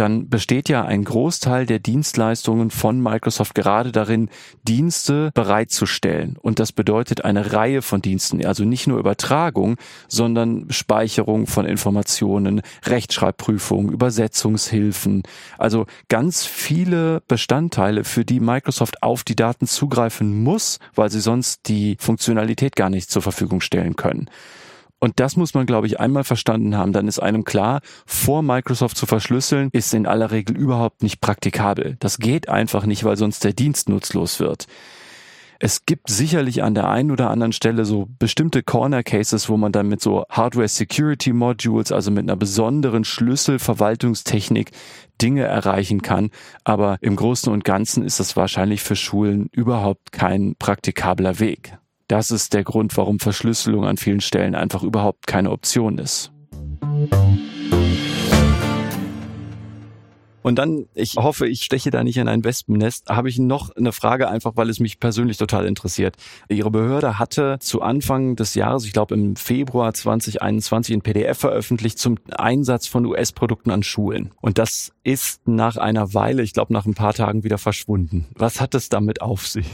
dann besteht ja ein Großteil der Dienstleistungen von Microsoft gerade darin, Dienste bereitzustellen. Und das bedeutet eine Reihe von Diensten, also nicht nur Übertragung, sondern Speicherung von Informationen, Rechtschreibprüfung, Übersetzungshilfen, also ganz viele Bestandteile, für die Microsoft auf die Daten zugreifen muss, weil sie sonst die Funktionalität gar nicht zur Verfügung stellen können. Und das muss man, glaube ich, einmal verstanden haben. Dann ist einem klar, vor Microsoft zu verschlüsseln, ist in aller Regel überhaupt nicht praktikabel. Das geht einfach nicht, weil sonst der Dienst nutzlos wird. Es gibt sicherlich an der einen oder anderen Stelle so bestimmte Corner Cases, wo man dann mit so Hardware Security Modules, also mit einer besonderen Schlüsselverwaltungstechnik Dinge erreichen kann. Aber im Großen und Ganzen ist das wahrscheinlich für Schulen überhaupt kein praktikabler Weg. Das ist der Grund, warum Verschlüsselung an vielen Stellen einfach überhaupt keine Option ist. Und dann, ich hoffe, ich steche da nicht in ein Wespennest, habe ich noch eine Frage, einfach weil es mich persönlich total interessiert. Ihre Behörde hatte zu Anfang des Jahres, ich glaube im Februar 2021, ein PDF veröffentlicht zum Einsatz von US-Produkten an Schulen. Und das ist nach einer Weile, ich glaube nach ein paar Tagen wieder verschwunden. Was hat es damit auf sich?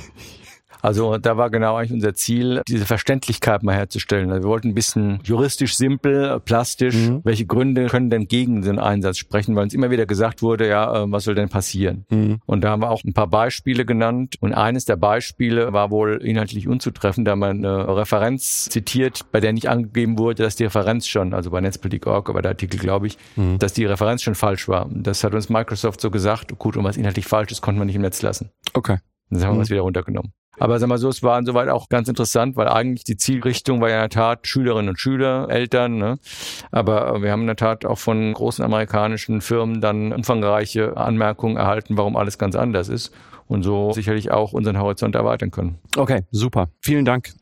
Also da war genau eigentlich unser Ziel, diese Verständlichkeit mal herzustellen. Also wir wollten ein bisschen juristisch simpel, plastisch, mhm. welche Gründe können denn gegen den Einsatz sprechen, weil uns immer wieder gesagt wurde, ja, äh, was soll denn passieren? Mhm. Und da haben wir auch ein paar Beispiele genannt. Und eines der Beispiele war wohl inhaltlich unzutreffend, da man eine Referenz zitiert, bei der nicht angegeben wurde, dass die Referenz schon, also bei Netzpolitik.org, aber der Artikel, glaube ich, mhm. dass die Referenz schon falsch war. Das hat uns Microsoft so gesagt, gut, und was inhaltlich falsch ist, konnte man nicht im Netz lassen. Okay. Dann haben wir es wieder runtergenommen. Aber sag mal so, es war insoweit auch ganz interessant, weil eigentlich die Zielrichtung war ja in der Tat Schülerinnen und Schüler, Eltern. Ne? Aber wir haben in der Tat auch von großen amerikanischen Firmen dann umfangreiche Anmerkungen erhalten, warum alles ganz anders ist. Und so sicherlich auch unseren Horizont erweitern können. Okay, super. Vielen Dank.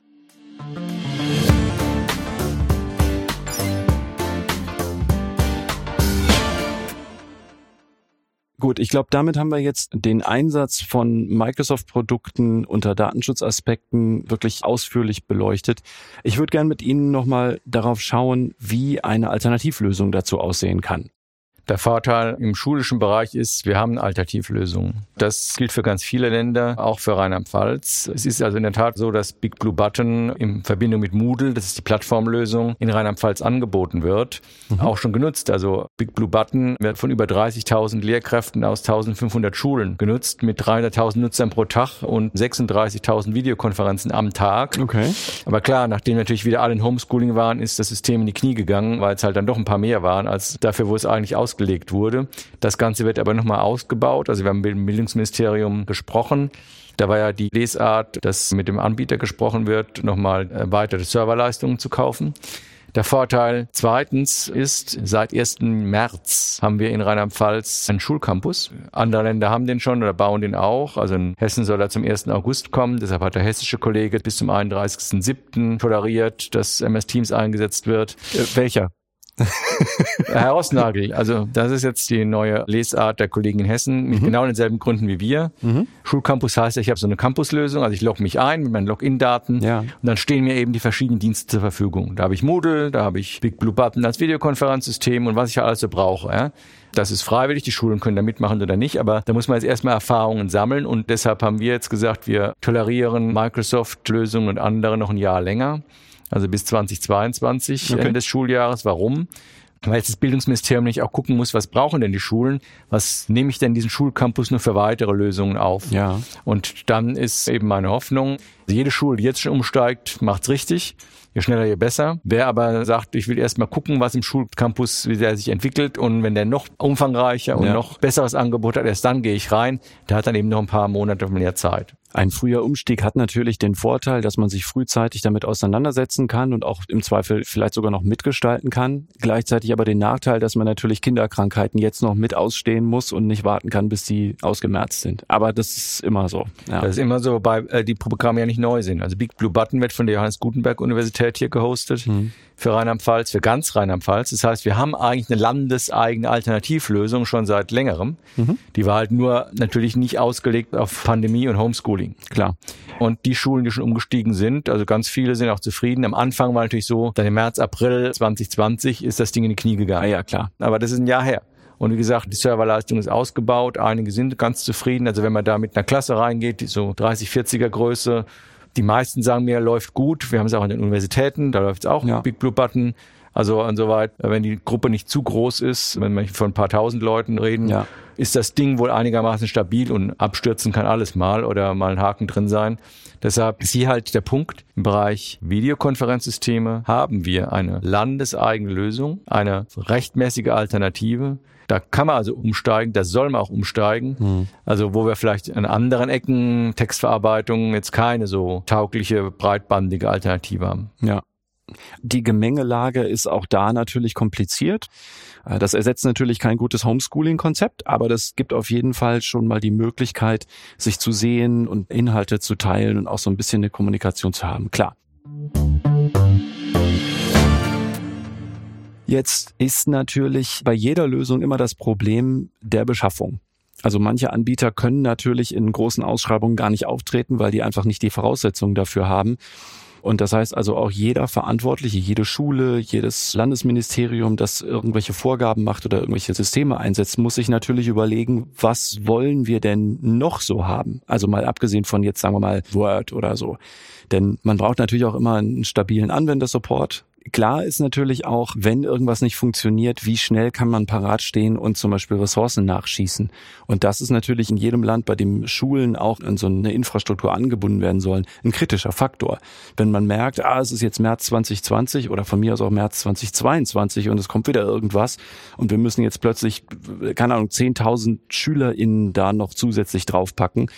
Gut, ich glaube, damit haben wir jetzt den Einsatz von Microsoft-Produkten unter Datenschutzaspekten wirklich ausführlich beleuchtet. Ich würde gern mit Ihnen nochmal darauf schauen, wie eine Alternativlösung dazu aussehen kann. Der Vorteil im schulischen Bereich ist, wir haben Alternativlösungen. Das gilt für ganz viele Länder, auch für Rheinland-Pfalz. Es ist also in der Tat so, dass Big Blue Button in Verbindung mit Moodle, das ist die Plattformlösung, in Rheinland-Pfalz angeboten wird, mhm. auch schon genutzt. Also Big Blue Button wird von über 30.000 Lehrkräften aus 1.500 Schulen genutzt, mit 300.000 Nutzern pro Tag und 36.000 Videokonferenzen am Tag. Okay. Aber klar, nachdem natürlich wieder alle in Homeschooling waren, ist das System in die Knie gegangen, weil es halt dann doch ein paar mehr waren, als dafür, wo es eigentlich ausgegangen ausgelegt wurde. Das Ganze wird aber nochmal ausgebaut. Also wir haben mit dem Bildungsministerium gesprochen. Da war ja die Lesart, dass mit dem Anbieter gesprochen wird, nochmal weitere Serverleistungen zu kaufen. Der Vorteil zweitens ist, seit 1. März haben wir in Rheinland-Pfalz einen Schulcampus. Andere Länder haben den schon oder bauen den auch. Also in Hessen soll er zum 1. August kommen. Deshalb hat der hessische Kollege bis zum 31.07. toleriert, dass MS Teams eingesetzt wird. Äh, welcher? Herr Osnagel, also das ist jetzt die neue Lesart der Kollegen in Hessen mit mhm. genau denselben Gründen wie wir. Mhm. Schulcampus heißt, ich habe so eine Campuslösung, also ich logge mich ein mit meinen Login-Daten ja. und dann stehen mir eben die verschiedenen Dienste zur Verfügung. Da habe ich Moodle, da habe ich Big Blue Button als Videokonferenzsystem und was ich alles so brauche. Ja. Das ist freiwillig, die Schulen können da mitmachen oder nicht, aber da muss man jetzt erstmal Erfahrungen sammeln und deshalb haben wir jetzt gesagt, wir tolerieren Microsoft-Lösungen und andere noch ein Jahr länger also bis 2022 okay. Ende des Schuljahres. Warum? Weil jetzt das Bildungsministerium nicht auch gucken muss, was brauchen denn die Schulen? Was nehme ich denn diesen Schulcampus nur für weitere Lösungen auf? Ja. Und dann ist eben meine Hoffnung, jede Schule, die jetzt schon umsteigt, macht's richtig. Je schneller, je besser. Wer aber sagt, ich will erst mal gucken, was im Schulcampus, wie der sich entwickelt und wenn der noch umfangreicher und ja. noch besseres Angebot hat, erst dann gehe ich rein. Der hat dann eben noch ein paar Monate mehr Zeit. Ein früher Umstieg hat natürlich den Vorteil, dass man sich frühzeitig damit auseinandersetzen kann und auch im Zweifel vielleicht sogar noch mitgestalten kann. Gleichzeitig aber den Nachteil, dass man natürlich Kinderkrankheiten jetzt noch mit ausstehen muss und nicht warten kann, bis sie ausgemerzt sind. Aber das ist immer so. Ja. Das ist immer so, weil äh, die Programme ja nicht neu sind. Also Big Blue Button wird von der Johannes Gutenberg Universität hier gehostet. Mhm für Rheinland-Pfalz, für ganz Rheinland-Pfalz. Das heißt, wir haben eigentlich eine landeseigene Alternativlösung schon seit längerem. Mhm. Die war halt nur natürlich nicht ausgelegt auf Pandemie und Homeschooling. Klar. Und die Schulen, die schon umgestiegen sind, also ganz viele sind auch zufrieden. Am Anfang war natürlich so, dann im März, April 2020 ist das Ding in die Knie gegangen. Ah, ja, klar. Aber das ist ein Jahr her. Und wie gesagt, die Serverleistung ist ausgebaut. Einige sind ganz zufrieden. Also wenn man da mit einer Klasse reingeht, die so 30, 40er Größe, die meisten sagen mir, läuft gut. Wir haben es auch an den Universitäten, da läuft es auch ja. Big Blue Button. Also insoweit, wenn die Gruppe nicht zu groß ist, wenn wir von ein paar tausend Leuten reden, ja. ist das Ding wohl einigermaßen stabil und abstürzen kann alles mal oder mal ein Haken drin sein. Deshalb ist hier halt der Punkt, im Bereich Videokonferenzsysteme haben wir eine landeseigene Lösung, eine rechtmäßige Alternative, da kann man also umsteigen, da soll man auch umsteigen. Mhm. Also wo wir vielleicht an anderen Ecken Textverarbeitung jetzt keine so taugliche, breitbandige Alternative haben. Ja. Die Gemengelage ist auch da natürlich kompliziert. Äh, das ersetzt natürlich kein gutes Homeschooling-Konzept, aber das gibt auf jeden Fall schon mal die Möglichkeit, sich zu sehen und Inhalte zu teilen und auch so ein bisschen eine Kommunikation zu haben. Klar. Jetzt ist natürlich bei jeder Lösung immer das Problem der Beschaffung. Also manche Anbieter können natürlich in großen Ausschreibungen gar nicht auftreten, weil die einfach nicht die Voraussetzungen dafür haben. Und das heißt also auch jeder Verantwortliche, jede Schule, jedes Landesministerium, das irgendwelche Vorgaben macht oder irgendwelche Systeme einsetzt, muss sich natürlich überlegen, was wollen wir denn noch so haben? Also mal abgesehen von jetzt sagen wir mal Word oder so. Denn man braucht natürlich auch immer einen stabilen Anwendersupport. Klar ist natürlich auch, wenn irgendwas nicht funktioniert, wie schnell kann man parat stehen und zum Beispiel Ressourcen nachschießen. Und das ist natürlich in jedem Land, bei dem Schulen auch in so eine Infrastruktur angebunden werden sollen, ein kritischer Faktor. Wenn man merkt, ah, es ist jetzt März 2020 oder von mir aus auch März 2022 und es kommt wieder irgendwas und wir müssen jetzt plötzlich, keine Ahnung, 10.000 SchülerInnen da noch zusätzlich draufpacken,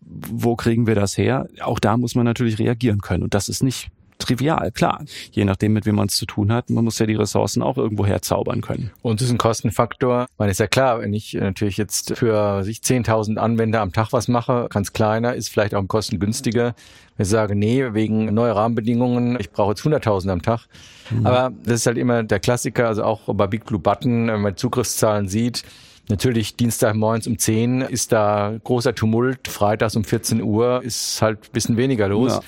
wo kriegen wir das her? Auch da muss man natürlich reagieren können. Und das ist nicht trivial, klar. Je nachdem, mit wem man es zu tun hat, man muss ja die Ressourcen auch irgendwo herzaubern können. Und es ist ein Kostenfaktor. Man ist ja klar, wenn ich natürlich jetzt für sich 10.000 Anwender am Tag was mache, ganz kleiner, ist vielleicht auch kostengünstiger. Wenn ich sage, nee, wegen neuer Rahmenbedingungen, ich brauche jetzt 100.000 am Tag. Mhm. Aber das ist halt immer der Klassiker, also auch bei Big Blue Button, wenn man Zugriffszahlen sieht, Natürlich Dienstag morgens um 10 ist da großer Tumult, freitags um 14 Uhr ist halt ein bisschen weniger los. Ja.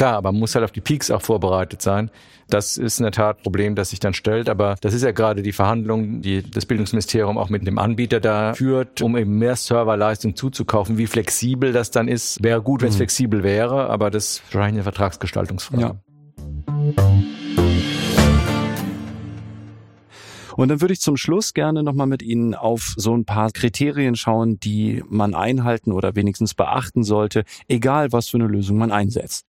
Klar, aber man muss halt auf die Peaks auch vorbereitet sein. Das ist in der Tat ein Problem, das sich dann stellt. Aber das ist ja gerade die Verhandlung, die das Bildungsministerium auch mit dem Anbieter da führt, um eben mehr Serverleistung zuzukaufen. Wie flexibel das dann ist, wäre gut, wenn es mhm. flexibel wäre, aber das ist wahrscheinlich eine Vertragsgestaltungsfrage. Ja. Und dann würde ich zum Schluss gerne nochmal mit Ihnen auf so ein paar Kriterien schauen, die man einhalten oder wenigstens beachten sollte, egal was für eine Lösung man einsetzt.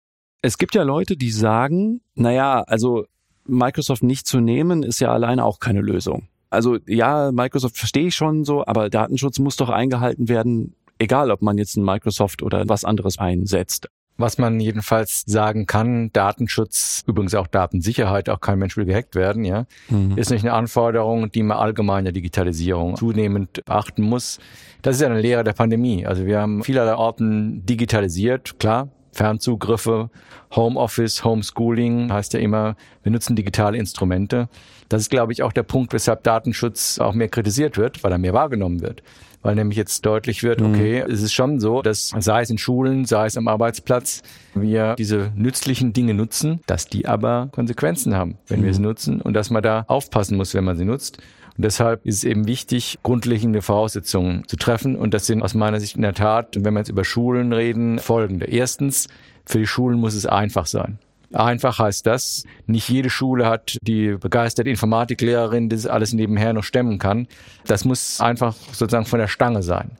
Es gibt ja Leute, die sagen, naja, also Microsoft nicht zu nehmen, ist ja alleine auch keine Lösung. Also ja, Microsoft verstehe ich schon so, aber Datenschutz muss doch eingehalten werden, egal ob man jetzt ein Microsoft oder was anderes einsetzt. Was man jedenfalls sagen kann, Datenschutz, übrigens auch Datensicherheit, auch kein Mensch will gehackt werden, ja, mhm. ist nicht eine Anforderung, die man allgemein in der Digitalisierung zunehmend beachten muss. Das ist ja eine Lehre der Pandemie. Also wir haben vielerlei Orten digitalisiert, klar, Fernzugriffe, Homeoffice, Homeschooling heißt ja immer, wir nutzen digitale Instrumente. Das ist, glaube ich, auch der Punkt, weshalb Datenschutz auch mehr kritisiert wird, weil er mehr wahrgenommen wird. Weil nämlich jetzt deutlich wird, mhm. okay, mhm. es ist schon so, dass sei es in Schulen, sei es am Arbeitsplatz, wir diese nützlichen Dinge nutzen, dass die aber Konsequenzen haben, wenn mhm. wir sie nutzen und dass man da aufpassen muss, wenn man sie nutzt. Und deshalb ist es eben wichtig, grundlegende Voraussetzungen zu treffen. Und das sind aus meiner Sicht in der Tat, wenn wir jetzt über Schulen reden, folgende. Erstens, für die Schulen muss es einfach sein. Einfach heißt das, nicht jede Schule hat die begeisterte Informatiklehrerin, die das alles nebenher noch stemmen kann. Das muss einfach sozusagen von der Stange sein.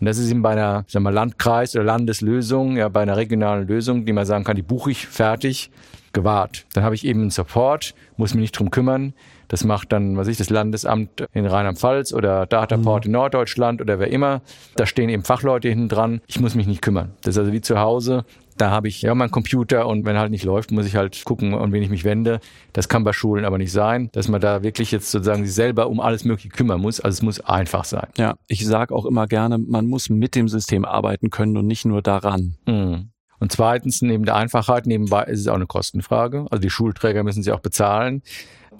Und das ist eben bei einer sagen wir, Landkreis- oder Landeslösung, ja, bei einer regionalen Lösung, die man sagen kann, die buche ich fertig, gewahrt. Dann habe ich eben einen Support, muss mich nicht drum kümmern. Das macht dann, was ich, das Landesamt in Rheinland-Pfalz oder Dataport mhm. in Norddeutschland oder wer immer. Da stehen eben Fachleute hinten dran. Ich muss mich nicht kümmern. Das ist also wie zu Hause. Da habe ich ja meinen Computer und wenn er halt nicht läuft, muss ich halt gucken, an wen ich mich wende. Das kann bei Schulen aber nicht sein, dass man da wirklich jetzt sozusagen sich selber um alles Mögliche kümmern muss. Also es muss einfach sein. Ja, ich sage auch immer gerne, man muss mit dem System arbeiten können und nicht nur daran. Mhm. Und zweitens, neben der Einfachheit, nebenbei ist es auch eine Kostenfrage. Also die Schulträger müssen sie auch bezahlen.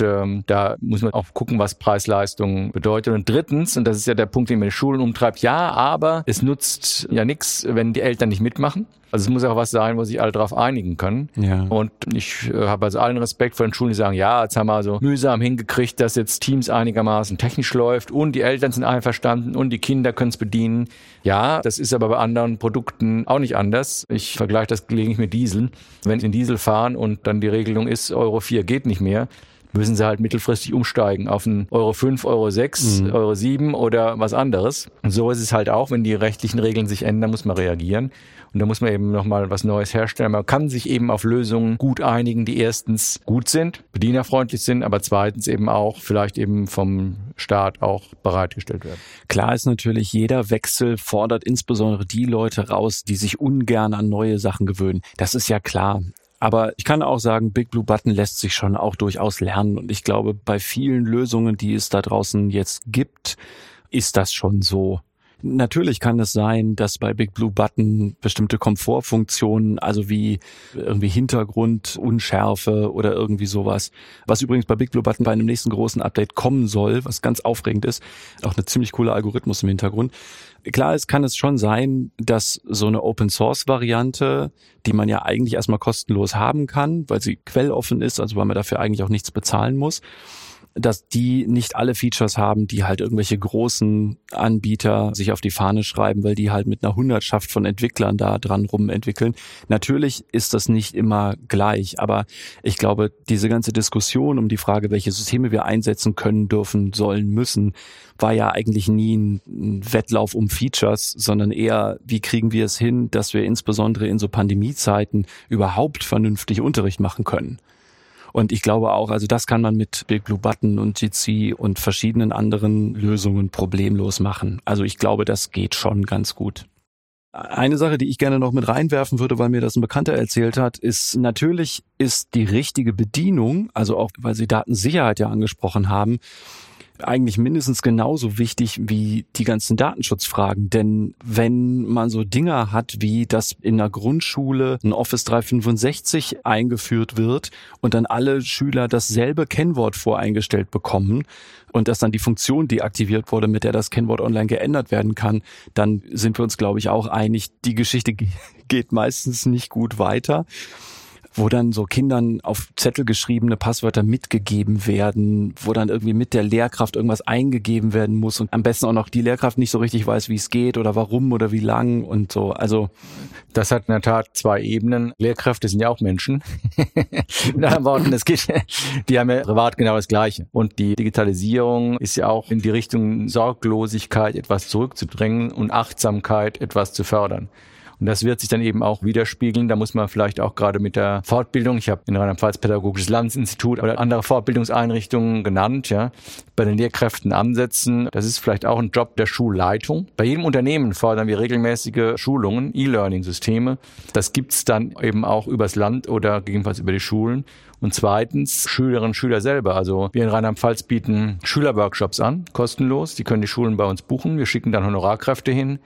Ähm, da muss man auch gucken, was Preis-Leistung bedeutet. Und drittens, und das ist ja der Punkt, den mir die Schulen umtreibt, ja, aber es nutzt ja nichts, wenn die Eltern nicht mitmachen. Also es muss auch was sein, wo sich alle darauf einigen können. Ja. Und ich äh, habe also allen Respekt vor den Schulen, die sagen, ja, jetzt haben wir also mühsam hingekriegt, dass jetzt Teams einigermaßen technisch läuft und die Eltern sind einverstanden und die Kinder können es bedienen. Ja, das ist aber bei anderen Produkten auch nicht anders. Ich vergleiche das gelegentlich mit Diesel. Wenn sie in Diesel fahren und dann die Regelung ist, Euro 4 geht nicht mehr, müssen sie halt mittelfristig umsteigen auf einen Euro 5, Euro 6, Mhm. Euro 7 oder was anderes. Und so ist es halt auch, wenn die rechtlichen Regeln sich ändern, muss man reagieren. Und da muss man eben nochmal was Neues herstellen. Man kann sich eben auf Lösungen gut einigen, die erstens gut sind, bedienerfreundlich sind, aber zweitens eben auch vielleicht eben vom Staat auch bereitgestellt werden. Klar ist natürlich, jeder Wechsel fordert insbesondere die Leute raus, die sich ungern an neue Sachen gewöhnen. Das ist ja klar. Aber ich kann auch sagen, Big Blue Button lässt sich schon auch durchaus lernen. Und ich glaube, bei vielen Lösungen, die es da draußen jetzt gibt, ist das schon so. Natürlich kann es sein, dass bei Big Blue Button bestimmte Komfortfunktionen, also wie irgendwie Hintergrund, Unschärfe oder irgendwie sowas, was übrigens bei Big Blue Button bei einem nächsten großen Update kommen soll, was ganz aufregend ist, auch eine ziemlich coole Algorithmus im Hintergrund. Klar, es kann es schon sein, dass so eine Open Source Variante, die man ja eigentlich erstmal kostenlos haben kann, weil sie quelloffen ist, also weil man dafür eigentlich auch nichts bezahlen muss, dass die nicht alle Features haben, die halt irgendwelche großen Anbieter sich auf die Fahne schreiben, weil die halt mit einer Hundertschaft von Entwicklern da dran rumentwickeln. Natürlich ist das nicht immer gleich, aber ich glaube, diese ganze Diskussion um die Frage, welche Systeme wir einsetzen können, dürfen, sollen, müssen, war ja eigentlich nie ein Wettlauf um Features, sondern eher, wie kriegen wir es hin, dass wir insbesondere in so Pandemiezeiten überhaupt vernünftig Unterricht machen können. Und ich glaube auch, also das kann man mit Big Blue Button und Jitsi und verschiedenen anderen Lösungen problemlos machen. Also ich glaube, das geht schon ganz gut. Eine Sache, die ich gerne noch mit reinwerfen würde, weil mir das ein Bekannter erzählt hat, ist natürlich ist die richtige Bedienung, also auch weil Sie Datensicherheit ja angesprochen haben, eigentlich mindestens genauso wichtig wie die ganzen Datenschutzfragen. Denn wenn man so Dinger hat, wie dass in der Grundschule ein Office 365 eingeführt wird und dann alle Schüler dasselbe Kennwort voreingestellt bekommen und dass dann die Funktion deaktiviert wurde, mit der das Kennwort online geändert werden kann, dann sind wir uns, glaube ich, auch einig, die Geschichte (laughs) geht meistens nicht gut weiter wo dann so Kindern auf Zettel geschriebene Passwörter mitgegeben werden, wo dann irgendwie mit der Lehrkraft irgendwas eingegeben werden muss und am besten auch noch die Lehrkraft nicht so richtig weiß, wie es geht oder warum oder wie lang und so. Also das hat in der Tat zwei Ebenen. Lehrkräfte sind ja auch Menschen. (laughs) Mit anderen Worten, es geht, die haben ja privat genau das Gleiche. Und die Digitalisierung ist ja auch in die Richtung Sorglosigkeit etwas zurückzudrängen und Achtsamkeit etwas zu fördern. Und das wird sich dann eben auch widerspiegeln. Da muss man vielleicht auch gerade mit der Fortbildung, ich habe in Rheinland-Pfalz Pädagogisches Landesinstitut oder andere Fortbildungseinrichtungen genannt, ja, bei den Lehrkräften ansetzen. Das ist vielleicht auch ein Job der Schulleitung. Bei jedem Unternehmen fordern wir regelmäßige Schulungen, E-Learning-Systeme. Das gibt's dann eben auch übers Land oder gegebenenfalls über die Schulen. Und zweitens Schülerinnen und Schüler selber. Also wir in Rheinland-Pfalz bieten Schülerworkshops an, kostenlos. Die können die Schulen bei uns buchen. Wir schicken dann Honorarkräfte hin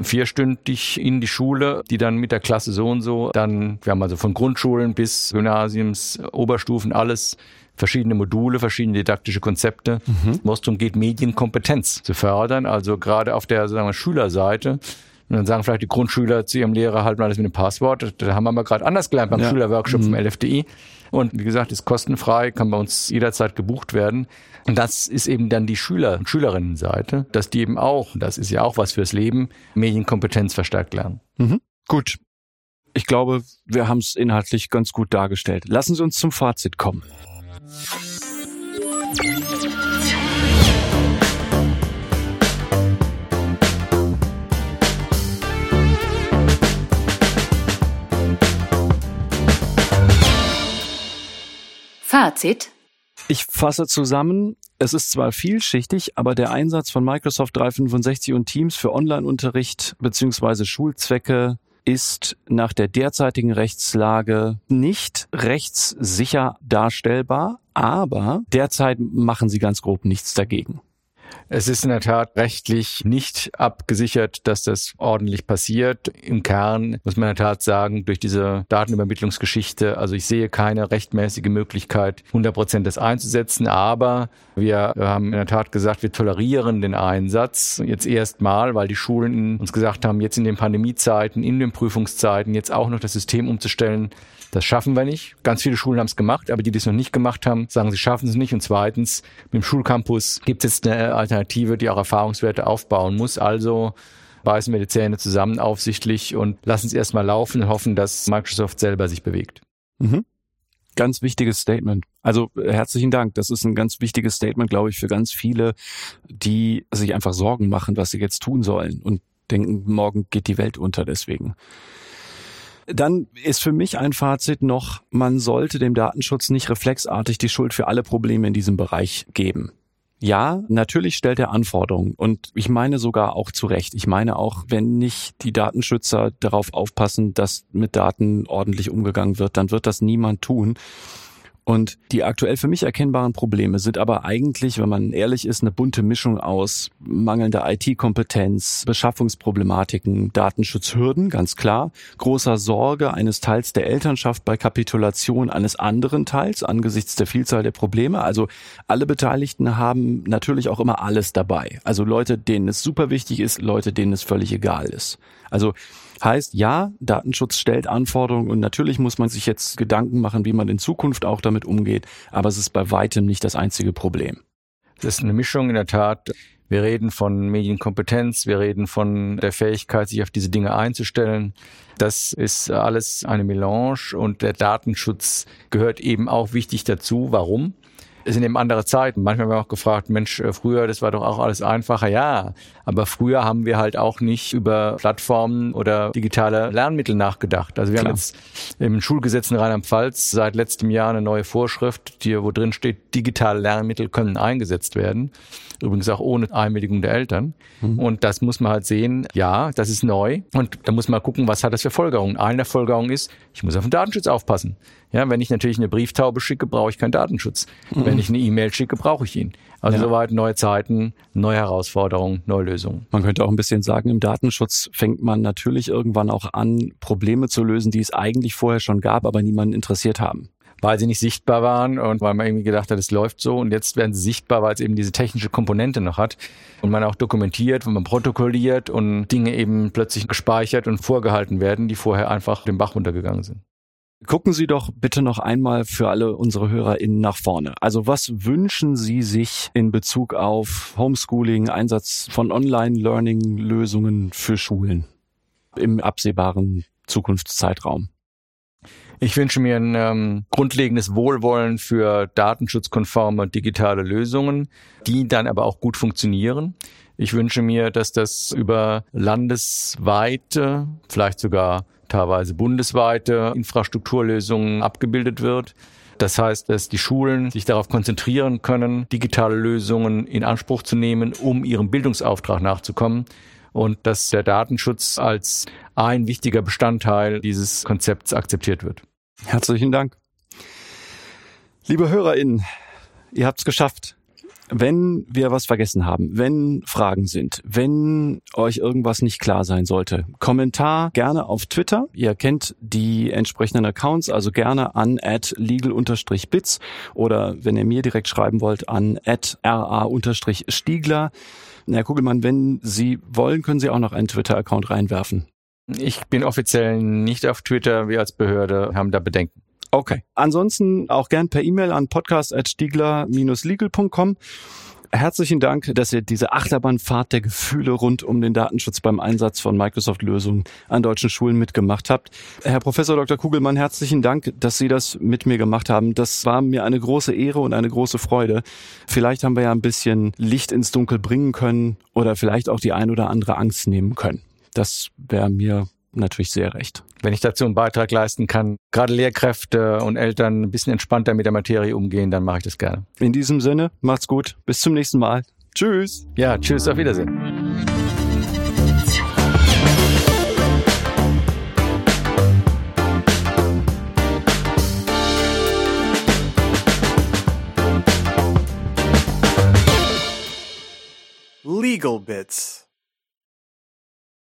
vierstündig in die Schule, die dann mit der Klasse so und so, dann, wir haben also von Grundschulen bis Gymnasiums, Oberstufen, alles verschiedene Module, verschiedene didaktische Konzepte, mhm. wo es darum geht, Medienkompetenz zu fördern, also gerade auf der sagen wir, Schülerseite. Und dann sagen vielleicht die Grundschüler zu ihrem Lehrer, halten alles mit dem Passwort. Da haben wir mal gerade anders gelernt beim ja. Schülerworkshop mhm. vom LFDI. Und wie gesagt, ist kostenfrei, kann bei uns jederzeit gebucht werden. Und das ist eben dann die Schüler- und Schülerinnenseite, dass die eben auch, das ist ja auch was fürs Leben, Medienkompetenz verstärkt lernen. Mhm. Gut. Ich glaube, wir haben es inhaltlich ganz gut dargestellt. Lassen Sie uns zum Fazit kommen. Fazit. Ich fasse zusammen, es ist zwar vielschichtig, aber der Einsatz von Microsoft 365 und Teams für Online-Unterricht bzw. Schulzwecke ist nach der derzeitigen Rechtslage nicht rechtssicher darstellbar, aber derzeit machen sie ganz grob nichts dagegen. Es ist in der Tat rechtlich nicht abgesichert, dass das ordentlich passiert. Im Kern muss man in der Tat sagen, durch diese Datenübermittlungsgeschichte, also ich sehe keine rechtmäßige Möglichkeit, 100 Prozent das einzusetzen, aber wir haben in der Tat gesagt, wir tolerieren den Einsatz jetzt erstmal, weil die Schulen uns gesagt haben, jetzt in den Pandemiezeiten, in den Prüfungszeiten, jetzt auch noch das System umzustellen, das schaffen wir nicht. Ganz viele Schulen haben es gemacht, aber die, die es noch nicht gemacht haben, sagen, sie schaffen es nicht. Und zweitens, mit dem Schulcampus gibt es jetzt eine Alternative, die auch Erfahrungswerte aufbauen muss. Also beißen wir die Zähne zusammen aufsichtlich und lassen es erstmal laufen und hoffen, dass Microsoft selber sich bewegt. Mhm. Ganz wichtiges Statement. Also herzlichen Dank. Das ist ein ganz wichtiges Statement, glaube ich, für ganz viele, die sich einfach Sorgen machen, was sie jetzt tun sollen und denken, morgen geht die Welt unter deswegen. Dann ist für mich ein Fazit noch, man sollte dem Datenschutz nicht reflexartig die Schuld für alle Probleme in diesem Bereich geben. Ja, natürlich stellt er Anforderungen und ich meine sogar auch zu Recht. Ich meine auch, wenn nicht die Datenschützer darauf aufpassen, dass mit Daten ordentlich umgegangen wird, dann wird das niemand tun. Und die aktuell für mich erkennbaren Probleme sind aber eigentlich, wenn man ehrlich ist, eine bunte Mischung aus mangelnder IT-Kompetenz, Beschaffungsproblematiken, Datenschutzhürden, ganz klar, großer Sorge eines Teils der Elternschaft bei Kapitulation eines anderen Teils angesichts der Vielzahl der Probleme. Also alle Beteiligten haben natürlich auch immer alles dabei. Also Leute, denen es super wichtig ist, Leute, denen es völlig egal ist. Also Heißt, ja, Datenschutz stellt Anforderungen und natürlich muss man sich jetzt Gedanken machen, wie man in Zukunft auch damit umgeht, aber es ist bei weitem nicht das einzige Problem. Es ist eine Mischung in der Tat. Wir reden von Medienkompetenz, wir reden von der Fähigkeit, sich auf diese Dinge einzustellen. Das ist alles eine Melange und der Datenschutz gehört eben auch wichtig dazu. Warum? Es sind eben andere Zeiten. Manchmal haben wir auch gefragt, Mensch, äh, früher, das war doch auch alles einfacher. Ja, aber früher haben wir halt auch nicht über Plattformen oder digitale Lernmittel nachgedacht. Also wir Klar. haben jetzt im Schulgesetz in Rheinland-Pfalz seit letztem Jahr eine neue Vorschrift, die, wo drin steht, digitale Lernmittel können eingesetzt werden. Übrigens auch ohne Einwilligung der Eltern. Mhm. Und das muss man halt sehen, ja, das ist neu. Und da muss man gucken, was hat das für Folgerungen. Eine der Folgerungen ist, ich muss auf den Datenschutz aufpassen. Ja, wenn ich natürlich eine Brieftaube schicke, brauche ich keinen Datenschutz. Mhm. Wenn ich eine E-Mail schicke, brauche ich ihn. Also ja. soweit neue Zeiten, neue Herausforderungen, neue Lösungen. Man könnte auch ein bisschen sagen, im Datenschutz fängt man natürlich irgendwann auch an, Probleme zu lösen, die es eigentlich vorher schon gab, aber niemanden interessiert haben weil sie nicht sichtbar waren und weil man irgendwie gedacht hat, es läuft so und jetzt werden sie sichtbar, weil es eben diese technische Komponente noch hat und man auch dokumentiert und man protokolliert und Dinge eben plötzlich gespeichert und vorgehalten werden, die vorher einfach den Bach runtergegangen sind. Gucken Sie doch bitte noch einmal für alle unsere HörerInnen nach vorne. Also was wünschen Sie sich in Bezug auf Homeschooling, Einsatz von Online-Learning-Lösungen für Schulen im absehbaren Zukunftszeitraum? Ich wünsche mir ein ähm, grundlegendes Wohlwollen für datenschutzkonforme digitale Lösungen, die dann aber auch gut funktionieren. Ich wünsche mir, dass das über landesweite, vielleicht sogar teilweise bundesweite Infrastrukturlösungen abgebildet wird. Das heißt, dass die Schulen sich darauf konzentrieren können, digitale Lösungen in Anspruch zu nehmen, um ihrem Bildungsauftrag nachzukommen und dass der Datenschutz als ein wichtiger Bestandteil dieses Konzepts akzeptiert wird. Herzlichen Dank. Liebe HörerInnen, ihr habt's geschafft. Wenn wir was vergessen haben, wenn Fragen sind, wenn euch irgendwas nicht klar sein sollte, Kommentar gerne auf Twitter. Ihr kennt die entsprechenden Accounts, also gerne an at legal-bits oder wenn ihr mir direkt schreiben wollt, an at ra-stiegler. Herr Kugelmann, wenn Sie wollen, können Sie auch noch einen Twitter-Account reinwerfen. Ich bin offiziell nicht auf Twitter. Wir als Behörde haben da Bedenken. Okay. Ansonsten auch gern per E-Mail an podcast.stiegler-legal.com. Herzlichen Dank, dass ihr diese Achterbahnfahrt der Gefühle rund um den Datenschutz beim Einsatz von Microsoft-Lösungen an deutschen Schulen mitgemacht habt. Herr Professor Dr. Kugelmann, herzlichen Dank, dass Sie das mit mir gemacht haben. Das war mir eine große Ehre und eine große Freude. Vielleicht haben wir ja ein bisschen Licht ins Dunkel bringen können oder vielleicht auch die ein oder andere Angst nehmen können. Das wäre mir natürlich sehr recht. Wenn ich dazu einen Beitrag leisten kann, gerade Lehrkräfte und Eltern ein bisschen entspannter mit der Materie umgehen, dann mache ich das gerne. In diesem Sinne, macht's gut. Bis zum nächsten Mal. Tschüss. Ja, tschüss, auf Wiedersehen. Legal bits.